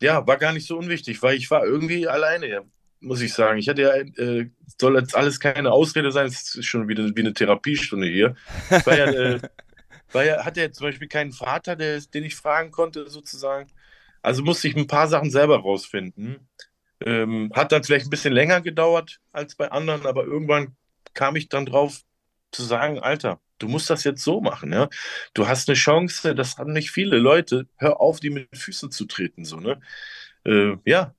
ja, war gar nicht so unwichtig, weil ich war irgendwie alleine, muss ich sagen. Ich hatte ja, äh, soll jetzt alles keine Ausrede sein, es ist schon wieder wie eine Therapiestunde hier. War ja, äh, war ja, hatte ja zum Beispiel keinen Vater, der, den ich fragen konnte, sozusagen. Also musste ich ein paar Sachen selber rausfinden. Ähm, hat dann vielleicht ein bisschen länger gedauert als bei anderen, aber irgendwann kam ich dann drauf, zu sagen, Alter, du musst das jetzt so machen, ja. Du hast eine Chance, das haben nicht viele Leute. Hör auf, die mit Füßen zu treten, so, ne? Äh, ja.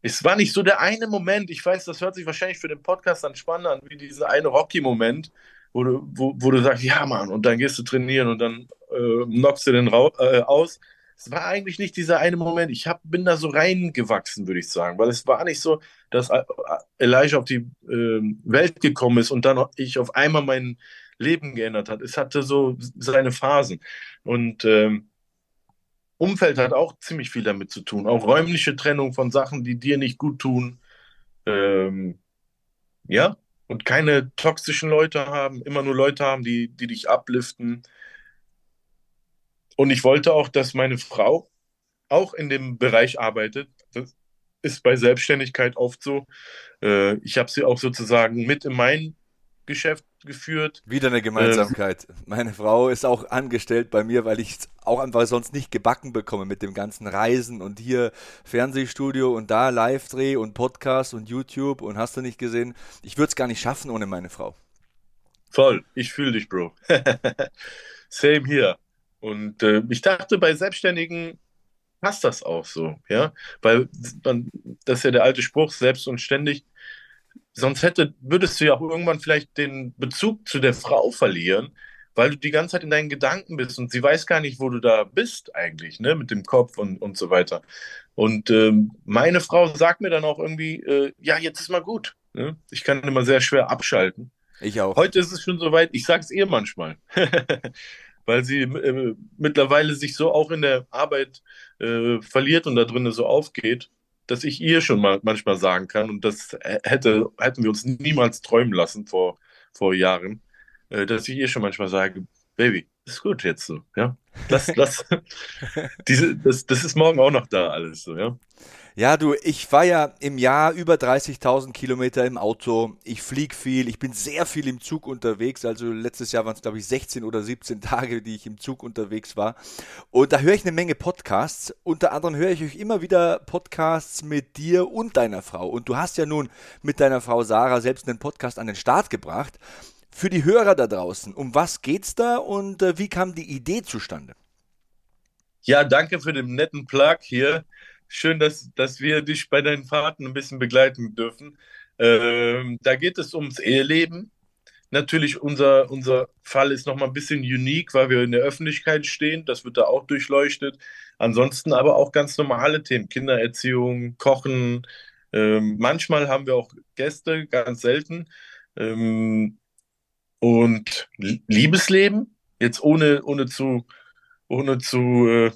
Es war nicht so der eine Moment, ich weiß, das hört sich wahrscheinlich für den Podcast dann spannend an, wie dieser eine Rocky-Moment, wo du, wo, wo du sagst, ja, Mann, und dann gehst du trainieren und dann äh, knockst du den Ra äh, aus. Es war eigentlich nicht dieser eine Moment. Ich hab, bin da so reingewachsen, würde ich sagen, weil es war nicht so, dass äh, Elijah auf die äh, Welt gekommen ist und dann ich auf einmal mein Leben geändert hat. Es hatte so seine Phasen. Und ähm, Umfeld hat auch ziemlich viel damit zu tun. Auch räumliche Trennung von Sachen, die dir nicht gut tun. Ähm, ja, und keine toxischen Leute haben, immer nur Leute haben, die, die dich upliften. Und ich wollte auch, dass meine Frau auch in dem Bereich arbeitet. Das ist bei Selbstständigkeit oft so. Äh, ich habe sie auch sozusagen mit in mein Geschäft geführt. Wieder eine Gemeinsamkeit. Äh, Meine Frau ist auch angestellt bei mir, weil ich es auch einfach sonst nicht gebacken bekomme mit dem ganzen Reisen und hier Fernsehstudio und da Live-Dreh und Podcast und YouTube und hast du nicht gesehen. Ich würde es gar nicht schaffen ohne meine Frau. Voll, ich fühle dich, Bro. Same hier. Und äh, ich dachte, bei Selbstständigen passt das auch so, ja, weil man, das ist ja der alte Spruch, selbst und ständig sonst hätte, würdest du ja auch irgendwann vielleicht den Bezug zu der Frau verlieren, weil du die ganze Zeit in deinen Gedanken bist und sie weiß gar nicht, wo du da bist eigentlich, ne, mit dem Kopf und, und so weiter. Und ähm, meine Frau sagt mir dann auch irgendwie, äh, ja, jetzt ist mal gut. Ne? Ich kann immer sehr schwer abschalten. Ich auch. Heute ist es schon soweit, ich sage es ihr manchmal. weil sie äh, mittlerweile sich so auch in der Arbeit äh, verliert und da drinnen so aufgeht, dass ich ihr schon mal manchmal sagen kann, und das hätte, hätten wir uns niemals träumen lassen vor, vor Jahren, äh, dass ich ihr schon manchmal sage, Baby, ist gut jetzt so, ja. Lass, lass, diese, das, das ist morgen auch noch da alles so, ja. Ja, du, ich fahre ja im Jahr über 30.000 Kilometer im Auto. Ich fliege viel, ich bin sehr viel im Zug unterwegs. Also letztes Jahr waren es, glaube ich, 16 oder 17 Tage, die ich im Zug unterwegs war. Und da höre ich eine Menge Podcasts. Unter anderem höre ich euch immer wieder Podcasts mit dir und deiner Frau. Und du hast ja nun mit deiner Frau Sarah selbst einen Podcast an den Start gebracht. Für die Hörer da draußen, um was geht's da und äh, wie kam die Idee zustande? Ja, danke für den netten Plug hier schön, dass, dass wir dich bei deinen Fahrten ein bisschen begleiten dürfen. Ähm, da geht es ums Eheleben. Natürlich, unser, unser Fall ist nochmal ein bisschen unique, weil wir in der Öffentlichkeit stehen. Das wird da auch durchleuchtet. Ansonsten aber auch ganz normale Themen. Kindererziehung, Kochen. Ähm, manchmal haben wir auch Gäste, ganz selten. Ähm, und Liebesleben, jetzt ohne, ohne zu, ohne zu äh,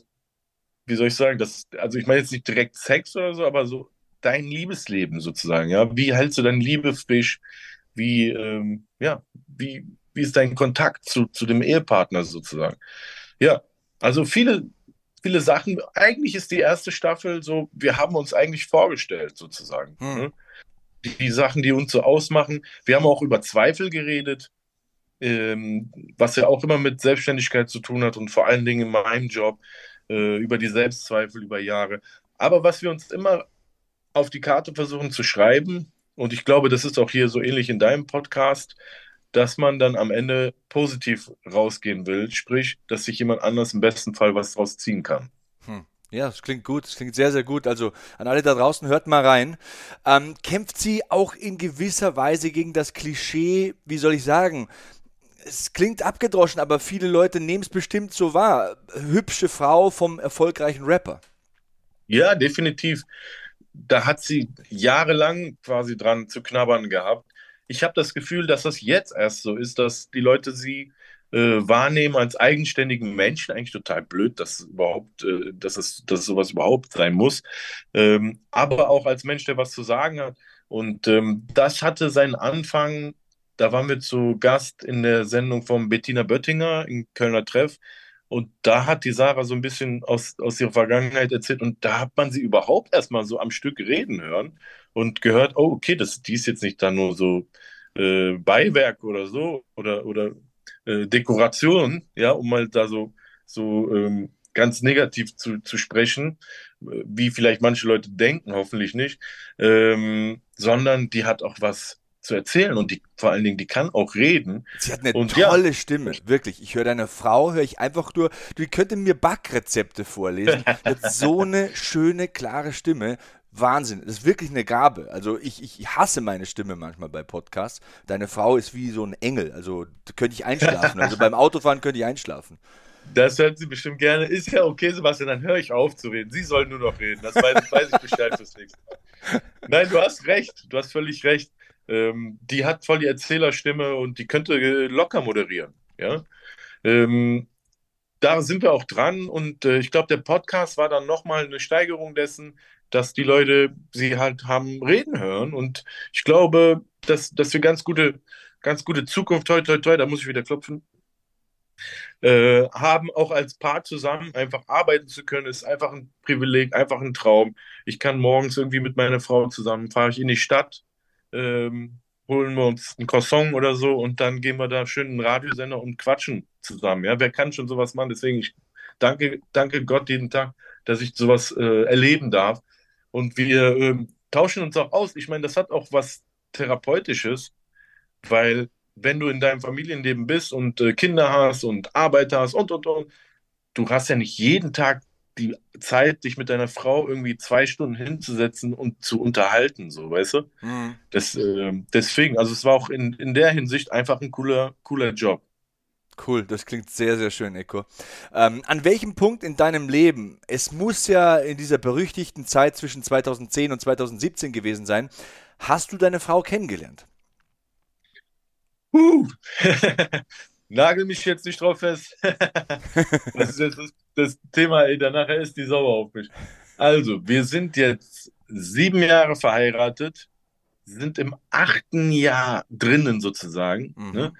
wie soll ich sagen, das, also ich meine jetzt nicht direkt Sex oder so, aber so dein Liebesleben sozusagen, ja. Wie hältst du deine Liebe frisch? Wie, ähm, ja, wie, wie ist dein Kontakt zu, zu dem Ehepartner sozusagen? Ja, also viele, viele Sachen. Eigentlich ist die erste Staffel so, wir haben uns eigentlich vorgestellt sozusagen. Hm. Ne? Die, die, Sachen, die uns so ausmachen. Wir haben auch über Zweifel geredet, ähm, was ja auch immer mit Selbstständigkeit zu tun hat und vor allen Dingen in meinem Job äh, über die Selbstzweifel über Jahre. Aber was wir uns immer auf die Karte versuchen zu schreiben, und ich glaube, das ist auch hier so ähnlich in deinem Podcast, dass man dann am Ende positiv rausgehen will, sprich, dass sich jemand anders im besten Fall was draus ziehen kann. Hm. Ja, das klingt gut, das klingt sehr, sehr gut. Also an alle da draußen, hört mal rein. Ähm, kämpft sie auch in gewisser Weise gegen das Klischee, wie soll ich sagen, es klingt abgedroschen, aber viele Leute nehmen es bestimmt so wahr. Hübsche Frau vom erfolgreichen Rapper. Ja, definitiv. Da hat sie jahrelang quasi dran zu knabbern gehabt. Ich habe das Gefühl, dass das jetzt erst so ist, dass die Leute sie äh, wahrnehmen als eigenständigen Menschen. Eigentlich total blöd, dass überhaupt, äh, dass es, dass sowas überhaupt sein muss. Ähm, aber auch als Mensch, der was zu sagen hat. Und ähm, das hatte seinen Anfang da waren wir zu Gast in der Sendung von Bettina Böttinger in Kölner Treff. Und da hat die Sarah so ein bisschen aus, aus ihrer Vergangenheit erzählt. Und da hat man sie überhaupt erstmal so am Stück reden hören und gehört, oh, okay, das, die ist jetzt nicht da nur so äh, Beiwerk oder so oder, oder äh, Dekoration, ja, um mal da so, so ähm, ganz negativ zu, zu sprechen, wie vielleicht manche Leute denken, hoffentlich nicht, ähm, sondern die hat auch was zu erzählen und die, vor allen Dingen, die kann auch reden. Sie hat eine Und tolle ja. Stimme, wirklich. Ich höre deine Frau, höre ich einfach nur, die könnte mir Backrezepte vorlesen. Die hat so eine schöne, klare Stimme. Wahnsinn, das ist wirklich eine Gabe. Also ich, ich hasse meine Stimme manchmal bei Podcasts. Deine Frau ist wie so ein Engel, also da könnte ich einschlafen. Also beim Autofahren könnte ich einschlafen. Das hört sie bestimmt gerne. Ist ja okay, Sebastian, dann höre ich auf zu reden. Sie soll nur noch reden. Das weiß, weiß ich Bescheid fürs nächste Mal. Nein, du hast recht. Du hast völlig recht. Ähm, die hat voll die Erzählerstimme und die könnte äh, locker moderieren. Ja. Ähm, da sind wir auch dran und äh, ich glaube, der Podcast war dann nochmal eine Steigerung dessen, dass die Leute sie halt haben reden hören und ich glaube, dass, dass wir ganz gute, ganz gute Zukunft, toi, toi, toi, da muss ich wieder klopfen, äh, haben auch als Paar zusammen einfach arbeiten zu können, ist einfach ein Privileg, einfach ein Traum. Ich kann morgens irgendwie mit meiner Frau zusammen, fahre ich in die Stadt, ähm, holen wir uns ein Croissant oder so und dann gehen wir da schön in den Radiosender und quatschen zusammen. Ja, wer kann schon sowas machen? Deswegen, ich danke, danke Gott jeden Tag, dass ich sowas äh, erleben darf. Und wir ähm, tauschen uns auch aus. Ich meine, das hat auch was Therapeutisches, weil wenn du in deinem Familienleben bist und äh, Kinder hast und Arbeit hast und, und, und, du hast ja nicht jeden Tag die Zeit, dich mit deiner Frau irgendwie zwei Stunden hinzusetzen und zu unterhalten, so, weißt du? Hm. Das, äh, deswegen, also es war auch in, in der Hinsicht einfach ein cooler, cooler Job. Cool, das klingt sehr, sehr schön, Eko. Ähm, an welchem Punkt in deinem Leben, es muss ja in dieser berüchtigten Zeit zwischen 2010 und 2017 gewesen sein, hast du deine Frau kennengelernt? Huh. Nagel mich jetzt nicht drauf fest. das ist jetzt das, Thema, ey, danach ist die sauer auf mich. Also, wir sind jetzt sieben Jahre verheiratet, sind im achten Jahr drinnen sozusagen. Mhm. Ne?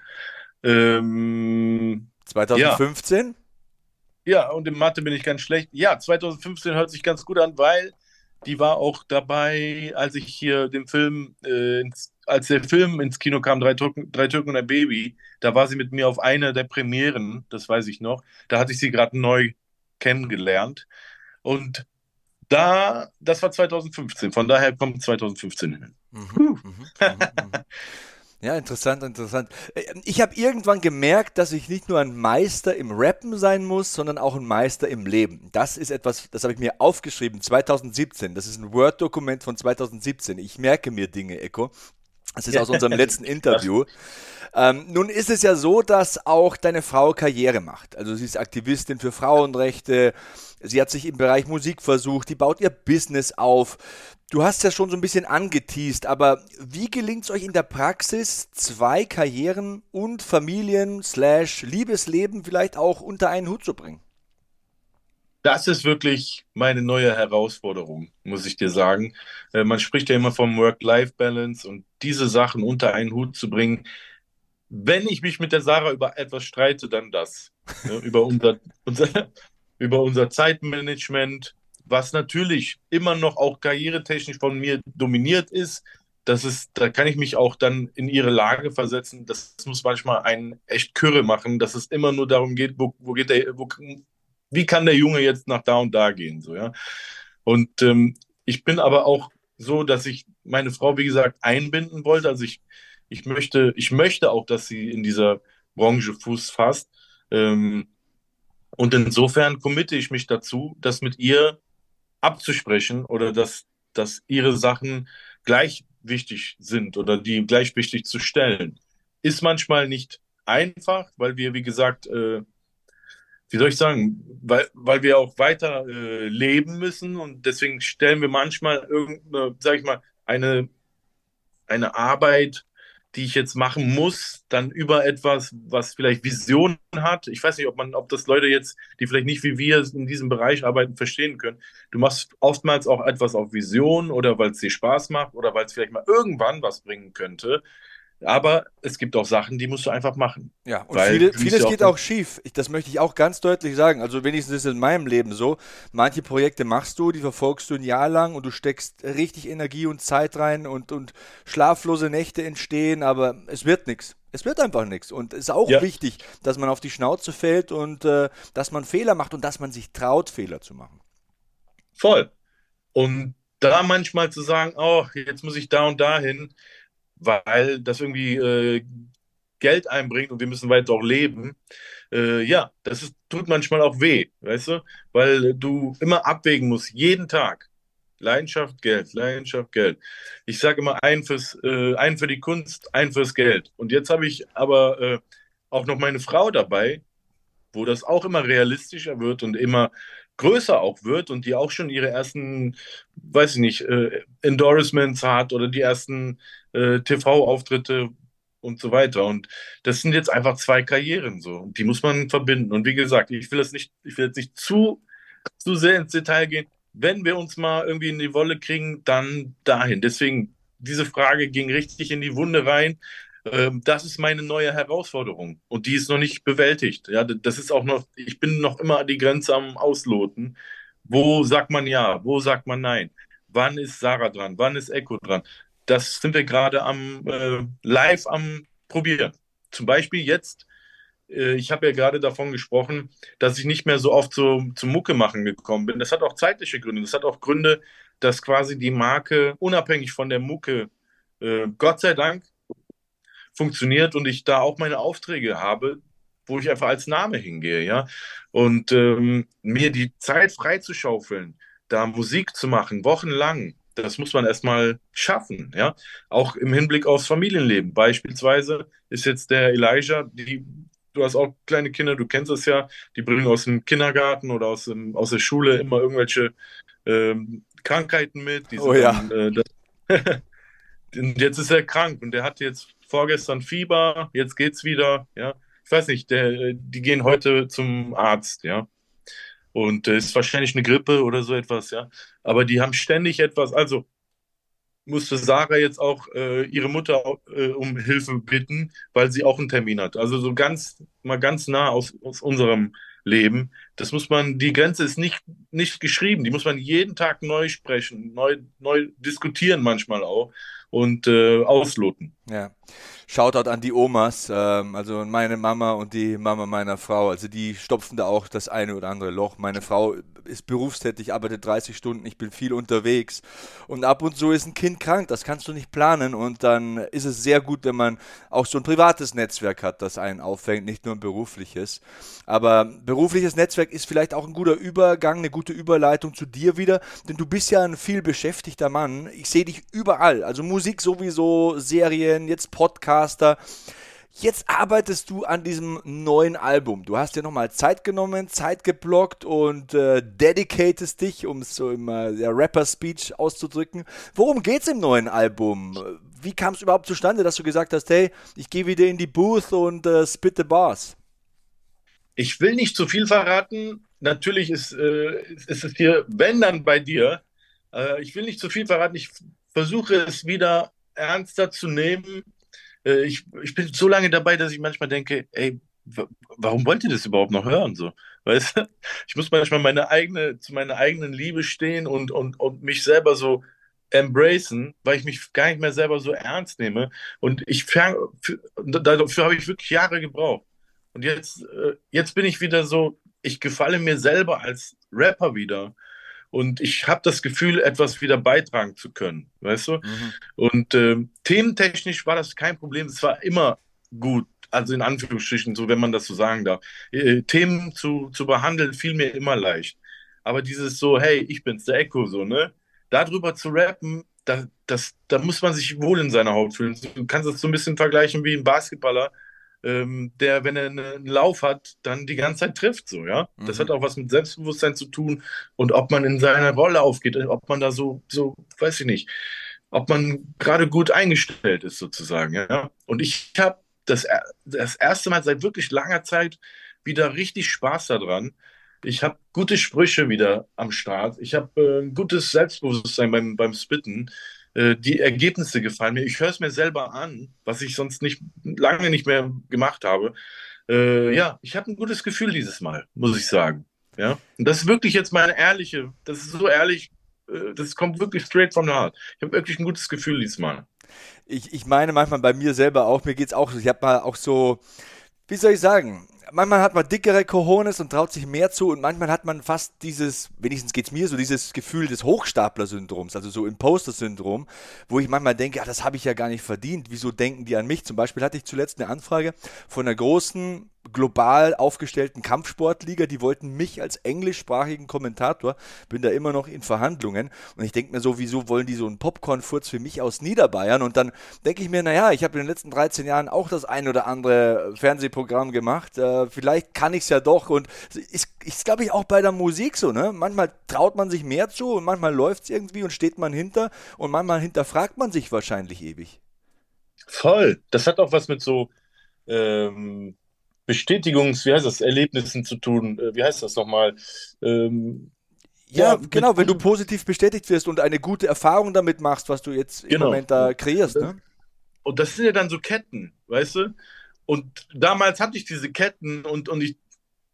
Ähm, 2015? ja, und in Mathe bin ich ganz schlecht. Ja, 2015 hört sich ganz gut an, weil die war auch dabei, als ich hier den Film, äh, ins, als der Film ins Kino kam, Drei Türken, Drei Türken und ein Baby, da war sie mit mir auf einer der Premieren, das weiß ich noch. Da hatte ich sie gerade neu kennengelernt. Und da, das war 2015, von daher kommt 2015 hin. Mhm, mhm, mhm, mhm. Ja, interessant, interessant. Äh, Ich habe irgendwann gemerkt, dass ich nicht nur ein Meister im Rappen sein muss, sondern auch ein Meister im Leben. Das ist etwas, das habe ich mir aufgeschrieben, 2017. Das ist ein Word-Dokument von 2017. Ich merke mir Dinge, Echo. Das ist aus unserem letzten Interview. Ähm, nun ist es ja so, dass auch deine Frau Karriere macht. Also sie ist Aktivistin für Frauenrechte. Sie hat sich im Bereich Musik versucht. Die baut ihr Business auf. Du hast ja schon so ein bisschen angeteased, aber wie gelingt es euch in der Praxis, zwei Karrieren und Familien slash Liebesleben vielleicht auch unter einen Hut zu bringen? Das ist wirklich meine neue Herausforderung, muss ich dir sagen. Äh, man spricht ja immer vom Work-Life-Balance und diese Sachen unter einen Hut zu bringen. Wenn ich mich mit der Sarah über etwas streite, dann das. Ja, über unser, unser, über unser Zeitmanagement, was natürlich immer noch auch karrieretechnisch von mir dominiert ist. Das ist, da kann ich mich auch dann in ihre Lage versetzen. Das muss manchmal einen echt Kürre machen, dass es immer nur darum geht, wo, wo geht der, wo, wie kann der Junge jetzt nach da und da gehen, so, ja. Und ähm, ich bin aber auch so, dass ich meine Frau, wie gesagt, einbinden wollte. Also ich, ich möchte, ich möchte auch, dass sie in dieser Branche Fuß fasst. Ähm, und insofern committe ich mich dazu, das mit ihr abzusprechen oder dass, dass ihre Sachen gleich wichtig sind oder die gleich wichtig zu stellen. Ist manchmal nicht einfach, weil wir, wie gesagt, äh, wie soll ich sagen, weil, weil wir auch weiter äh, leben müssen und deswegen stellen wir manchmal irgendeine, sag ich mal, eine, eine Arbeit, die ich jetzt machen muss, dann über etwas, was vielleicht Visionen hat. Ich weiß nicht, ob man, ob das Leute jetzt, die vielleicht nicht wie wir in diesem Bereich arbeiten, verstehen können. Du machst oftmals auch etwas auf Vision oder weil es dir Spaß macht oder weil es vielleicht mal irgendwann was bringen könnte. Aber es gibt auch Sachen, die musst du einfach machen. Ja, und viele, vieles ja geht auch schief. Ich, das möchte ich auch ganz deutlich sagen. Also wenigstens ist es in meinem Leben so. Manche Projekte machst du, die verfolgst du ein Jahr lang und du steckst richtig Energie und Zeit rein und, und schlaflose Nächte entstehen, aber es wird nichts. Es wird einfach nichts. Und es ist auch Ja. wichtig, dass man auf die Schnauze fällt und äh, dass man Fehler macht und dass man sich traut, Fehler zu machen. Voll. Und da manchmal zu sagen, oh, jetzt muss ich da und da hin, weil das irgendwie äh, Geld einbringt und wir müssen weiter auch leben. Äh, ja, das ist, tut manchmal auch weh, weißt du, weil du immer abwägen musst, jeden Tag. Leidenschaft, Geld, Leidenschaft, Geld. Ich sage immer ein, fürs, äh, ein für die Kunst, ein fürs Geld. Und jetzt habe ich aber äh, auch noch meine Frau dabei, wo das auch immer realistischer wird und immer größer auch wird und die auch schon ihre ersten, weiß ich nicht, äh, Endorsements hat oder die ersten äh, TV-Auftritte und so weiter. Und das sind jetzt einfach zwei Karrieren so. Und die muss man verbinden. Und wie gesagt, ich will das nicht, ich will jetzt nicht zu, zu sehr ins Detail gehen. Wenn wir uns mal irgendwie in die Wolle kriegen, dann dahin. Deswegen, diese Frage ging richtig in die Wunde rein. Ähm, das ist meine neue Herausforderung und die ist noch nicht bewältigt. Ja, das ist auch noch, ich bin noch immer die Grenze am Ausloten. Wo sagt man ja, wo sagt man nein? Wann ist Sarah dran? Wann ist Echo dran? Das sind wir gerade am äh, live am probieren. Zum Beispiel jetzt, äh, ich habe ja gerade davon gesprochen, dass ich nicht mehr so oft so, zum Mucke machen gekommen bin. Das hat auch zeitliche Gründe. Das hat auch Gründe, dass quasi die Marke unabhängig von der Mucke, äh, Gott sei Dank, funktioniert und ich da auch meine Aufträge habe, wo ich einfach als Name hingehe, ja. Und ähm, mir die Zeit freizuschaufeln, da Musik zu machen, wochenlang, das muss man erstmal schaffen, ja. Auch im Hinblick aufs Familienleben. Beispielsweise ist jetzt der Elijah, die, du hast auch kleine Kinder, du kennst es ja, die bringen aus dem Kindergarten oder aus, dem, aus der Schule immer irgendwelche ähm, Krankheiten mit. oh ja. Dann, äh, das, und jetzt ist er krank und der hat jetzt vorgestern Fieber, jetzt geht's wieder, ja. Ich weiß nicht, der, die gehen heute zum Arzt, ja. Und es äh, ist wahrscheinlich eine Grippe oder so etwas, ja. Aber die haben ständig etwas, also musste Sarah jetzt auch äh, ihre Mutter äh, um Hilfe bitten, weil sie auch einen Termin hat. Also so ganz, mal ganz nah aus, aus unserem Leben. Das muss man, die Grenze ist nicht, nicht geschrieben, die muss man jeden Tag neu sprechen, neu, neu diskutieren manchmal auch und äh, ausloten. Ja. Shoutout an die Omas, ähm, also meine Mama und die Mama meiner Frau. Also die stopfen da auch das eine oder andere Loch. Meine Frau ist berufstätig, arbeitet 30 Stunden, ich bin viel unterwegs. Und ab und zu ist ein Kind krank, das kannst du nicht planen. Und dann ist es sehr gut, wenn man auch so ein privates Netzwerk hat, das einen auffängt, nicht nur ein berufliches. Aber berufliches Netzwerk ist vielleicht auch ein guter Übergang, eine gute Überleitung zu dir wieder, denn du bist ja ein viel beschäftigter Mann. Ich sehe dich überall, also Musik sowieso, Serien, jetzt Podcaster. Jetzt arbeitest du an diesem neuen Album. Du hast dir nochmal Zeit genommen, Zeit geblockt und äh, dedicatest dich, um es so im äh, Rapper-Speech auszudrücken. Worum geht's im neuen Album? Wie kam es überhaupt zustande, dass du gesagt hast, hey, ich gehe wieder in die Booth und äh, spit the bars? Ich will nicht zu viel verraten. Natürlich ist, äh, ist es hier, wenn dann bei dir. Äh, ich will nicht zu viel verraten. Ich versuche es wieder ernster zu nehmen äh, ich, ich bin so lange dabei, dass ich manchmal denke, ey, warum wollt ihr das überhaupt noch hören? So, weißt du? Ich muss manchmal meine eigene, zu meiner eigenen Liebe stehen und, und, und mich selber so embracen, weil ich mich gar nicht mehr selber so ernst nehme. Und ich fang, dafür habe ich wirklich Jahre gebraucht. Und jetzt, äh, jetzt bin ich wieder so, ich gefalle mir selber als Rapper wieder. Und ich habe das Gefühl, etwas wieder beitragen zu können, weißt du? Mhm. Und äh, thementechnisch war das kein Problem. Es war immer gut, also in Anführungsstrichen, so wenn man das so sagen darf. Äh, Themen zu, zu behandeln fiel mir immer leicht. Aber dieses so, hey, ich bin's, der Echo, so, ne? Darüber zu rappen, da, das, da muss man sich wohl in seiner Haut fühlen. Du kannst das so ein bisschen vergleichen wie ein Basketballer, ähm, der, wenn er einen Lauf hat, dann die ganze Zeit trifft, so, ja. Mhm. Das hat auch was mit Selbstbewusstsein zu tun und ob man in seiner Rolle aufgeht, ob man da so, so, weiß ich nicht, ob man gerade gut eingestellt ist, sozusagen, ja. Und ich habe das, das erste Mal seit wirklich langer Zeit wieder richtig Spaß daran. Ich habe gute Sprüche wieder am Start. Ich habe äh, ein gutes Selbstbewusstsein beim, beim Spitten. Äh, die Ergebnisse gefallen mir. Ich höre es mir selber an, was ich sonst nicht lange nicht mehr gemacht habe. Äh, ja, ich habe ein gutes Gefühl dieses Mal, muss ich sagen. Ja, und das ist wirklich jetzt meine ehrliche, das ist so ehrlich, äh, das kommt wirklich straight from the heart. Ich habe wirklich ein gutes Gefühl dieses Mal. Ich, ich meine manchmal bei mir selber auch, mir geht es auch ich habe mal auch so, wie soll ich sagen, manchmal hat man dickere Cojones und traut sich mehr zu und manchmal hat man fast dieses, wenigstens geht es mir so, dieses Gefühl des Hochstapler-Syndroms, also so Imposter-Syndrom, wo ich manchmal denke, ach, das habe ich ja gar nicht verdient, wieso denken die an mich? Zum Beispiel hatte ich zuletzt eine Anfrage von einer großen global aufgestellten Kampfsportliga, die wollten mich als englischsprachigen Kommentator, bin da immer noch in Verhandlungen und ich denke mir so, wieso wollen die so einen Popcorn-Furz für mich aus Niederbayern und dann denke ich mir, naja, ich habe in den letzten 13 Jahren auch das ein oder andere Fernsehprogramm gemacht, äh, vielleicht kann ich es ja doch und ist, ist glaube ich auch bei der Musik so, ne? Manchmal traut man sich mehr zu und manchmal läuft es irgendwie und steht man hinter und manchmal hinterfragt man sich wahrscheinlich ewig. Voll. Das hat auch was mit so ähm, Bestätigungs-, wie heißt das, Erlebnissen zu tun. Äh, wie heißt das nochmal? Ähm, ja, ja, genau, wenn du positiv bestätigt wirst und eine gute Erfahrung damit machst, was du jetzt genau. im Moment da kreierst. Ne? Und das sind ja dann so Ketten, weißt du? Und damals hatte ich diese Ketten und, und ich,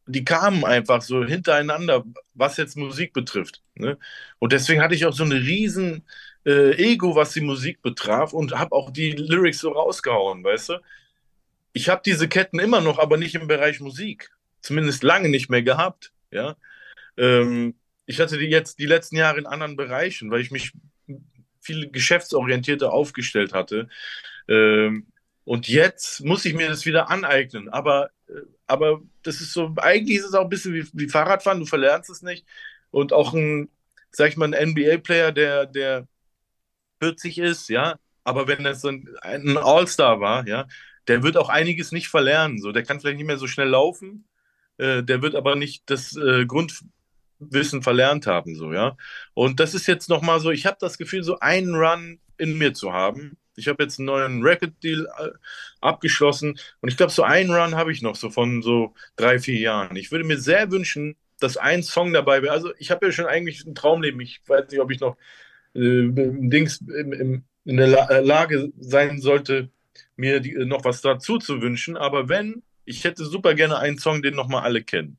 die kamen einfach so hintereinander, was jetzt Musik betrifft. Ne? Und deswegen hatte ich auch so eine riesen äh, Ego, was die Musik betraf und habe auch die Lyrics so rausgehauen, weißt du? ich habe diese Ketten immer noch, aber nicht im Bereich Musik. Zumindest lange nicht mehr gehabt. Ja. Ähm, ich hatte die jetzt die letzten Jahre in anderen Bereichen, weil ich mich viel geschäftsorientierter aufgestellt hatte. Ähm, und jetzt muss ich mir das wieder aneignen. Aber, äh, aber das ist so, eigentlich ist es auch ein bisschen wie, wie Fahrradfahren, du verlernst es nicht. Und auch ein, sag ich mal, ein NBA-Player, der, der 40 ist, ja, aber wenn das ein, ein All-Star war, ja, der wird auch einiges nicht verlernen. So, der kann vielleicht nicht mehr so schnell laufen, äh, der wird aber nicht das äh, Grundwissen verlernt haben, so, ja. Und das ist jetzt nochmal so, ich habe das Gefühl, so einen Run in mir zu haben. Ich habe jetzt einen neuen Record-Deal äh, abgeschlossen und ich glaube, so einen Run habe ich noch, so von so drei, vier Jahren. Ich würde mir sehr wünschen, dass ein Song dabei wäre. Also ich habe ja schon eigentlich ein Traumleben. Ich weiß nicht, ob ich noch äh, Dings im, im, in der La Lage sein sollte, mir die, noch was dazu zu wünschen, aber wenn, ich hätte super gerne einen Song, den nochmal alle kennen.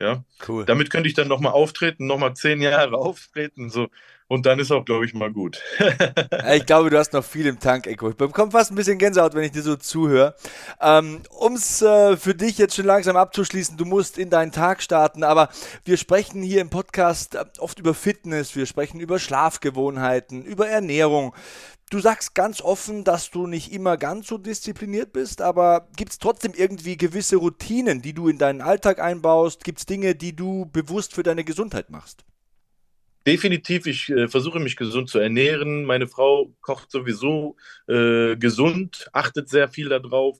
Ja, cool. Damit könnte ich dann nochmal auftreten, nochmal zehn Jahre auftreten, so. Und dann ist auch, glaube ich, mal gut. ich glaube, du hast noch viel im Tank, Echo. Ich bekomme fast ein bisschen Gänsehaut, wenn ich dir so zuhöre. Ähm, um es äh, für dich jetzt schon langsam abzuschließen, du musst in deinen Tag starten, aber wir sprechen hier im Podcast äh, oft über Fitness, wir sprechen über Schlafgewohnheiten, über Ernährung. Du sagst ganz offen, dass du nicht immer ganz so diszipliniert bist, aber gibt es trotzdem irgendwie gewisse Routinen, die du in deinen Alltag einbaust? Gibt es Dinge, die du bewusst für deine Gesundheit machst? Definitiv, ich äh, versuche mich gesund zu ernähren. Meine Frau kocht sowieso äh, gesund, achtet sehr viel darauf.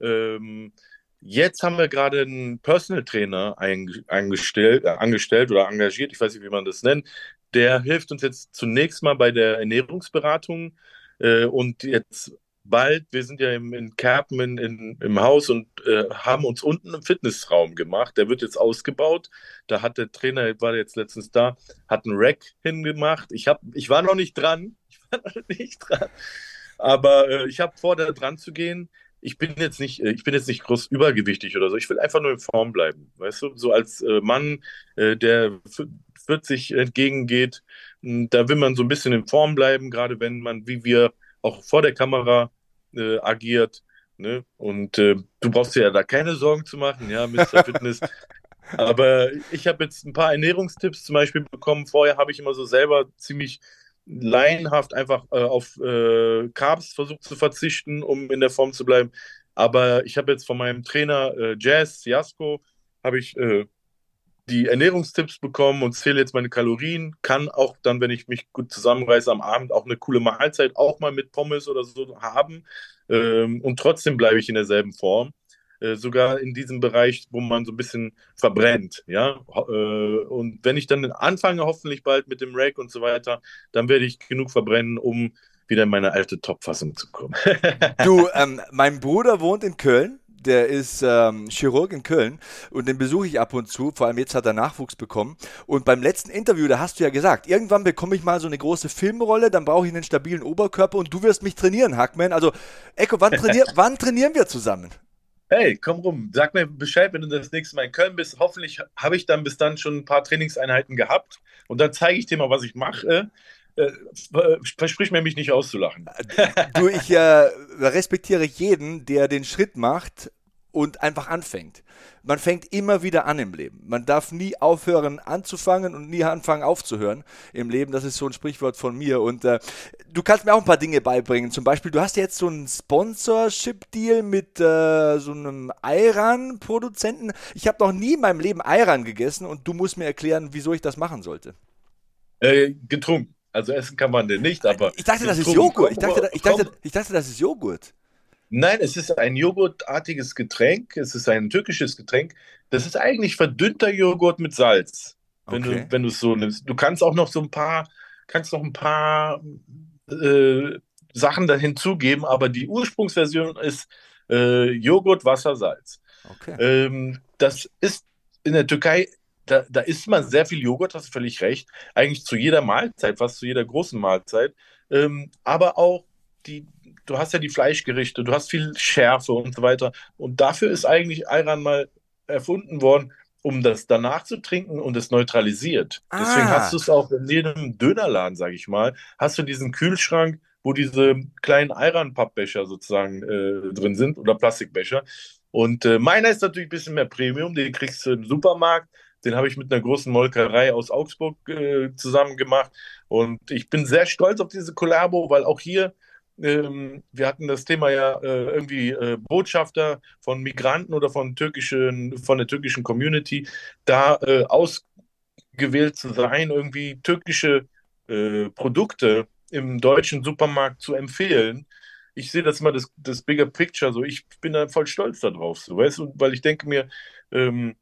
Ähm, jetzt haben wir gerade einen Personal Trainer eingestellt, äh, angestellt oder engagiert, ich weiß nicht, wie man das nennt, der hilft uns jetzt zunächst mal bei der Ernährungsberatung äh, und jetzt bald, wir sind ja im, in Kerpen in, in, im Haus und äh, haben uns unten einen Fitnessraum gemacht. Der wird jetzt ausgebaut. Da hat der Trainer, war jetzt letztens da, hat einen Rack hingemacht. Ich, hab, ich war noch nicht dran. Ich war noch nicht dran. Aber äh, ich habe vor, da dran zu gehen. Ich bin jetzt nicht, äh, ich bin jetzt nicht groß übergewichtig oder so. Ich will einfach nur in Form bleiben. Weißt du, so als äh, Mann, äh, der 40 entgegengeht. Hm, da will man so ein bisschen in Form bleiben, gerade wenn man, wie wir, auch vor der Kamera äh, agiert. Ne? Und äh, du brauchst dir ja da keine Sorgen zu machen, ja, Mr. Fitness. Aber ich habe jetzt ein paar Ernährungstipps zum Beispiel bekommen. Vorher habe ich immer so selber ziemlich laienhaft einfach äh, auf äh, Carbs versucht zu verzichten, um in der Form zu bleiben. Aber ich habe jetzt von meinem Trainer äh, Jazz Jasko habe ich äh, die Ernährungstipps bekommen und zähle jetzt meine Kalorien, kann auch dann, wenn ich mich gut zusammenreiße, am Abend auch eine coole Mahlzeit auch mal mit Pommes oder so haben. Ähm, und trotzdem bleibe ich in derselben Form. Äh, sogar in diesem Bereich, wo man so ein bisschen verbrennt, ja. Äh, und wenn ich dann anfange, hoffentlich bald mit dem Rack und so weiter, dann werde ich genug verbrennen, um wieder in meine alte Top-Fassung zu kommen. du, ähm, mein Bruder wohnt in Köln der ist ähm, Chirurg in Köln und den besuche ich ab und zu. Vor allem jetzt hat er Nachwuchs bekommen. Und beim letzten Interview, da hast du ja gesagt, irgendwann bekomme ich mal so eine große Filmrolle, dann brauche ich einen stabilen Oberkörper und du wirst mich trainieren, Hackman. Also, Echo, wann, trainier wann trainieren wir zusammen? Hey, komm rum, sag mir Bescheid, wenn du das nächste Mal in Köln bist. Hoffentlich habe ich dann bis dann schon ein paar Trainingseinheiten gehabt und dann zeige ich dir mal, was ich mache. Äh, versprich mir, mich nicht auszulachen. Du, ich äh, respektiere jeden, der den Schritt macht, und einfach anfängt. Man fängt immer wieder an im Leben. Man darf nie aufhören anzufangen und nie anfangen aufzuhören im Leben. Das ist so ein Sprichwort von mir. Und äh, du kannst mir auch ein paar Dinge beibringen. Zum Beispiel, du hast jetzt so einen Sponsorship-Deal mit äh, so einem Ayran-Produzenten. Ich habe noch nie in meinem Leben Ayran gegessen und du musst mir erklären, wieso ich das machen sollte. Äh, getrunken. Also essen kann man den nicht, aber. Ich dachte, das ist Joghurt. Ich dachte, ich dachte, ich dachte, das ist Joghurt. Nein, es ist ein joghurtartiges Getränk. Es ist ein türkisches Getränk. Das ist eigentlich verdünnter Joghurt mit Salz. Wenn okay. du, wenn du es so nimmst. Du kannst auch noch so ein paar, kannst noch ein paar äh, Sachen da hinzugeben, aber die Ursprungsversion ist äh, Joghurt, Wasser, Salz. Okay. Ähm, das ist in der Türkei, da, da isst man sehr viel Joghurt, hast du völlig recht. Eigentlich zu jeder Mahlzeit, fast zu jeder großen Mahlzeit. Ähm, aber auch die, du hast ja die Fleischgerichte, du hast viel Schärfe und so weiter. Und dafür ist eigentlich Ayran mal erfunden worden, um das danach zu trinken und es neutralisiert. Ah. Deswegen hast du es auch in jedem Dönerladen, sage ich mal, hast du diesen Kühlschrank, wo diese kleinen Ayran-Pappbecher sozusagen äh, drin sind oder Plastikbecher. Und äh, meiner ist natürlich ein bisschen mehr Premium, den kriegst du im Supermarkt. Den habe ich mit einer großen Molkerei aus Augsburg äh, zusammen gemacht. Und ich bin sehr stolz auf diese Kollabo, weil auch hier ähm, wir hatten das Thema ja äh, irgendwie äh, Botschafter von Migranten oder von türkischen, von der türkischen Community, da äh, ausgewählt zu sein, irgendwie türkische äh, Produkte im deutschen Supermarkt zu empfehlen. Ich sehe das immer das, das Bigger Picture, so ich bin da voll stolz darauf, so weißt du, weil ich denke mir, ähm,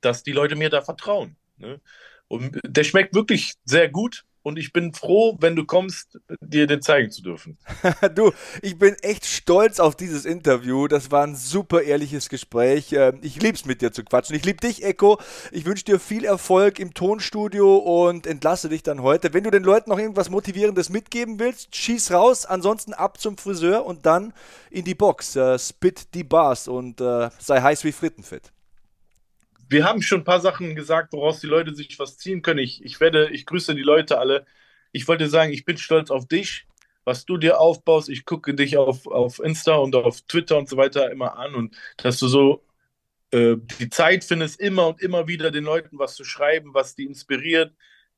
dass die Leute mir da vertrauen. Ne? Und der schmeckt wirklich sehr gut und ich bin froh, wenn du kommst, dir den zeigen zu dürfen. du, ich bin echt stolz auf dieses Interview. Das war ein super ehrliches Gespräch. Ähm, ich lieb's mit dir zu quatschen. Ich lieb dich, Echo. Ich wünsche dir viel Erfolg im Tonstudio und entlasse dich dann heute. Wenn du den Leuten noch irgendwas Motivierendes mitgeben willst, schieß raus. Ansonsten ab zum Friseur und dann in die Box. Uh, spit die Bars und uh, sei heiß wie Frittenfett wir haben schon ein paar Sachen gesagt, woraus die Leute sich was ziehen können. Ich, ich werde, ich grüße die Leute alle. Ich wollte sagen, ich bin stolz auf dich, was du dir aufbaust. Ich gucke dich auf, auf Insta und auf Twitter und so weiter immer an und dass du so äh, die Zeit findest, immer und immer wieder den Leuten was zu schreiben, was die inspiriert.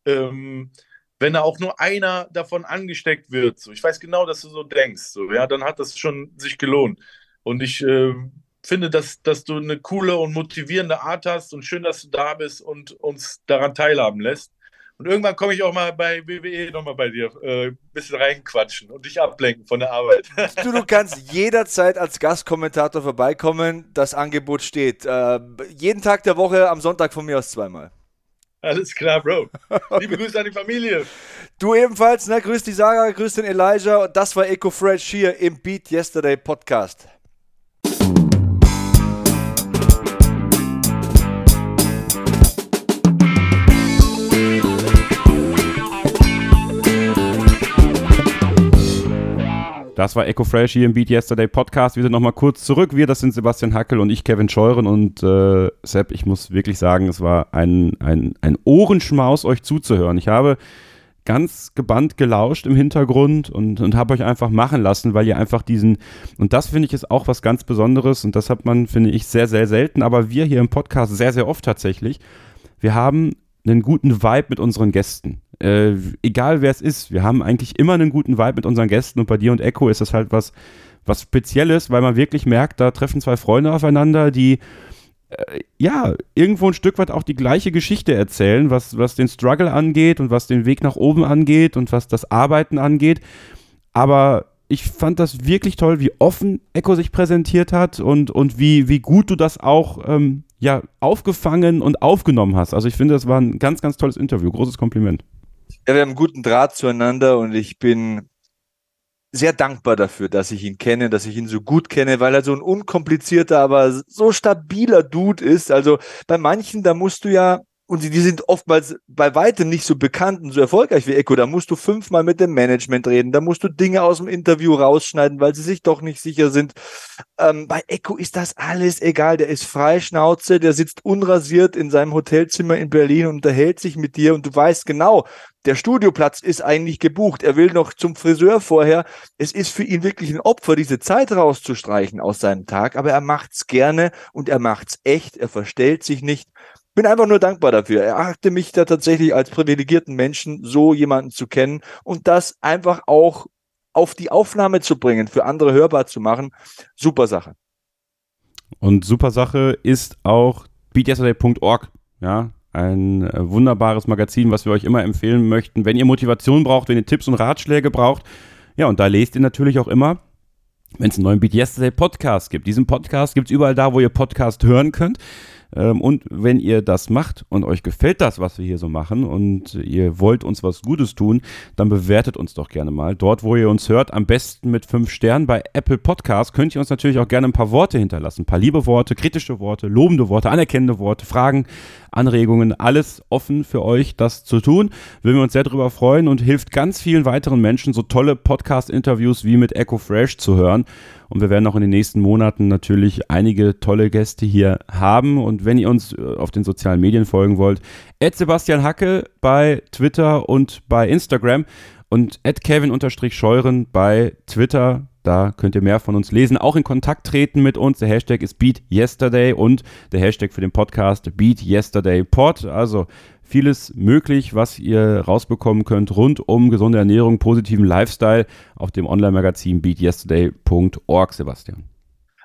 Ähm, wenn da auch nur einer davon angesteckt wird, so ich weiß genau, dass du so denkst, so ja, dann hat das schon sich gelohnt. Und ich äh, finde, dass, dass du eine coole und motivierende Art hast und schön, dass du da bist und uns daran teilhaben lässt. Und irgendwann komme ich auch mal bei WWE nochmal bei dir äh, ein bisschen reinquatschen und dich ablenken von der Arbeit. Du, du kannst jederzeit als Gastkommentator vorbeikommen. Das Angebot steht. Äh, jeden Tag der Woche, am Sonntag von mir aus zweimal. Alles klar, Bro. Liebe Grüße an die Familie. Du ebenfalls, ne? Grüß die Sarah, grüß den Elijah. Und das war Eco Fresh hier im Beat Yesterday Podcast. Das war Echo Fresh hier im Beat Yesterday Podcast. Wir sind nochmal kurz zurück. Wir, das sind Sebastian Hackel und ich, Kevin Scheuren. Und äh, Sepp, ich muss wirklich sagen, es war ein, ein, ein Ohrenschmaus, euch zuzuhören. Ich habe ganz gebannt gelauscht im Hintergrund und, und habe euch einfach machen lassen, weil ihr einfach diesen, und das finde ich ist auch was ganz Besonderes und das hat man, finde ich, sehr, sehr selten, aber wir hier im Podcast sehr, sehr oft tatsächlich. Wir haben einen guten Vibe mit unseren Gästen. Äh, egal wer es ist, wir haben eigentlich immer einen guten Vibe mit unseren Gästen und bei dir und Echo ist das halt was, was Spezielles, weil man wirklich merkt, da treffen zwei Freunde aufeinander, die äh, ja, irgendwo ein Stück weit auch die gleiche Geschichte erzählen, was, was den Struggle angeht und was den Weg nach oben angeht und was das Arbeiten angeht. Aber ich fand das wirklich toll, wie offen Echo sich präsentiert hat und, und wie, wie gut du das auch ähm, ja, aufgefangen und aufgenommen hast. Also ich finde, das war ein ganz, ganz tolles Interview. Großes Kompliment. Ja, wir haben einen guten Draht zueinander und ich bin sehr dankbar dafür, dass ich ihn kenne, dass ich ihn so gut kenne, weil er so ein unkomplizierter, aber so stabiler Dude ist. Also bei manchen, da musst du ja und die, die sind oftmals bei weitem nicht so bekannt und so erfolgreich wie Echo. Da musst du fünfmal mit dem Management reden, da musst du Dinge aus dem Interview rausschneiden, weil sie sich doch nicht sicher sind. Ähm, bei Echo ist das alles egal. Der ist Freischnauze, der sitzt unrasiert in seinem Hotelzimmer in Berlin und unterhält sich mit dir und du weißt genau, Der Studioplatz ist eigentlich gebucht. Er will noch zum Friseur vorher. Es ist für ihn wirklich ein Opfer, diese Zeit rauszustreichen aus seinem Tag, aber er macht's gerne und er macht's echt. Er verstellt sich nicht. Bin einfach nur dankbar dafür. Er achte mich da tatsächlich als privilegierten Menschen, so jemanden zu kennen und das einfach auch auf die Aufnahme zu bringen, für andere hörbar zu machen. Super Sache. Und super Sache ist auch beatyesterday.org. Ja, ein äh, wunderbares Magazin, was wir euch immer empfehlen möchten, wenn ihr Motivation braucht, wenn ihr Tipps und Ratschläge braucht. Ja, und da lest ihr natürlich auch immer, wenn es einen neuen Beat Yesterday Podcast gibt. Diesen Podcast gibt es überall da, wo ihr Podcast hören könnt. Ähm, und wenn ihr das macht und euch gefällt das, was wir hier so machen und ihr wollt uns was Gutes tun, dann bewertet uns doch gerne mal. Dort, wo ihr uns hört, am besten mit fünf Sternen. Bei Apple Podcast könnt ihr uns natürlich auch gerne ein paar Worte hinterlassen. Ein paar liebe Worte, kritische Worte, lobende Worte, anerkennende Worte, Fragen, Anregungen. Alles offen für euch, das zu tun. Würden wir uns sehr darüber freuen und hilft ganz vielen weiteren Menschen, so tolle Podcast-Interviews wie mit Echo Fresh zu hören. Und wir werden auch in den nächsten Monaten natürlich einige tolle Gäste hier haben. Und wenn ihr uns äh, auf den sozialen Medien folgen wollt, Ed Sebastian Hacke bei Twitter und bei Instagram und Ed Kevin-Scheuren bei Twitter. Da könnt ihr mehr von uns lesen. Auch in Kontakt treten mit uns. Der Hashtag ist BeatYesterday und der Hashtag für den Podcast BeatYesterdayPod. Also vieles möglich, was ihr rausbekommen könnt rund um gesunde Ernährung, positiven Lifestyle auf dem Online-Magazin beatyesterday.org, Sebastian.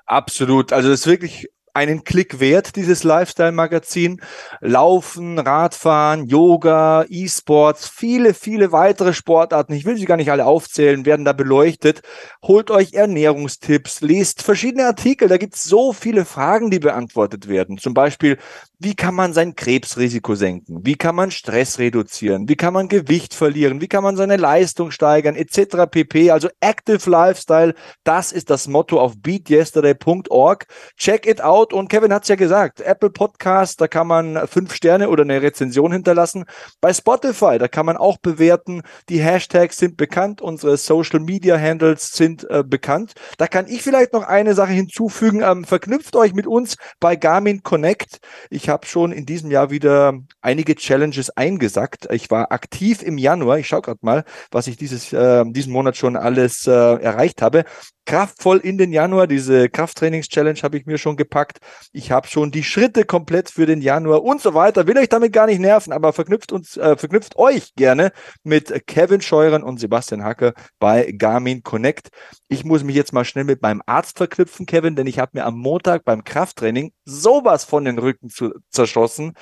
Absolut. Also das ist wirklich einen Klick wert, dieses Lifestyle-Magazin. Laufen, Radfahren, Yoga, E-Sports, viele, viele weitere Sportarten. Ich will sie gar nicht alle aufzählen, werden da beleuchtet. Holt euch Ernährungstipps, lest verschiedene Artikel. Da gibt es so viele Fragen, die beantwortet werden. Zum Beispiel, wie kann man sein Krebsrisiko senken? Wie kann man Stress reduzieren? Wie kann man Gewicht verlieren? Wie kann man seine Leistung steigern? Etc. pp. Also Active Lifestyle, das ist das Motto auf beatyesterday.org. Check it out. Und Kevin hat es ja gesagt, Apple Podcast, da kann man fünf Sterne oder eine Rezension hinterlassen. Bei Spotify, da kann man auch bewerten. Die Hashtags sind bekannt, unsere Social Media Handles sind äh, bekannt. Da kann ich vielleicht noch eine Sache hinzufügen. Ähm, verknüpft euch mit uns bei Garmin Connect. Ich ich habe schon in diesem Jahr wieder einige Challenges eingesackt. Ich war aktiv im Januar. Ich schaue gerade mal, was ich dieses, äh, diesen Monat schon alles äh, erreicht habe kraftvoll in den Januar. Diese Krafttrainings-Challenge habe ich mir schon gepackt. Ich habe schon die Schritte komplett für den Januar und so weiter. Will euch damit gar nicht nerven, aber verknüpft uns, äh, verknüpft euch gerne mit Kevin Scheuren und Sebastian Hacker bei Garmin Connect. Ich muss mich jetzt mal schnell mit meinem Arzt verknüpfen, Kevin, denn ich habe mir am Montag beim Krafttraining sowas von den Rücken zu, zerschossen,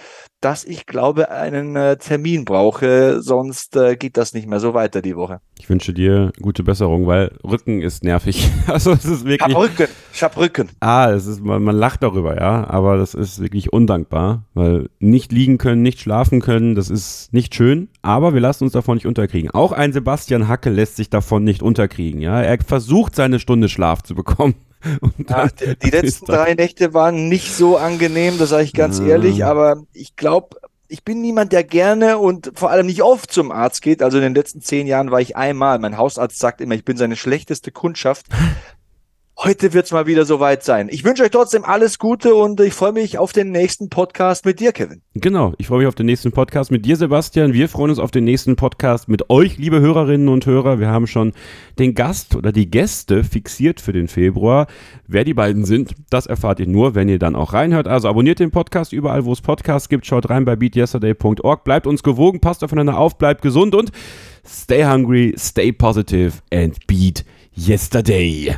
dass ich glaube, einen äh, Termin brauche, sonst äh, geht das nicht mehr so weiter die Woche. Ich wünsche dir gute Besserung, weil Rücken ist nervig. Also es ist wirklich. Ich hab Rücken. Ich hab Rücken. Ah, es ist, man, man lacht darüber, ja, aber das ist wirklich undankbar, weil nicht liegen können, nicht schlafen können, das ist nicht schön, aber wir lassen uns davon nicht unterkriegen. Auch ein Sebastian Hacke lässt sich davon nicht unterkriegen, ja. Er versucht seine Stunde Schlaf zu bekommen. Ach, die, die letzten drei Nächte waren nicht so angenehm, das sage ich ganz ah. ehrlich, aber ich glaube, ich bin niemand, der gerne und vor allem nicht oft zum Arzt geht. Also in den letzten zehn Jahren war ich einmal. Mein Hausarzt sagt immer, ich bin seine schlechteste Kundschaft. Heute wird es mal wieder soweit sein. Ich wünsche euch trotzdem alles Gute und ich freue mich auf den nächsten Podcast mit dir, Kevin. Genau, ich freue mich auf den nächsten Podcast mit dir, Sebastian. Wir freuen uns auf den nächsten Podcast mit euch, liebe Hörerinnen und Hörer. Wir haben schon den Gast oder die Gäste fixiert für den Februar. Wer die beiden sind, das erfahrt ihr nur, wenn ihr dann auch reinhört. Also abonniert den Podcast überall, wo es Podcasts gibt. Schaut rein bei beatyesterday.org. Bleibt uns gewogen, passt aufeinander auf, bleibt gesund und stay hungry, stay positive and beat yesterday.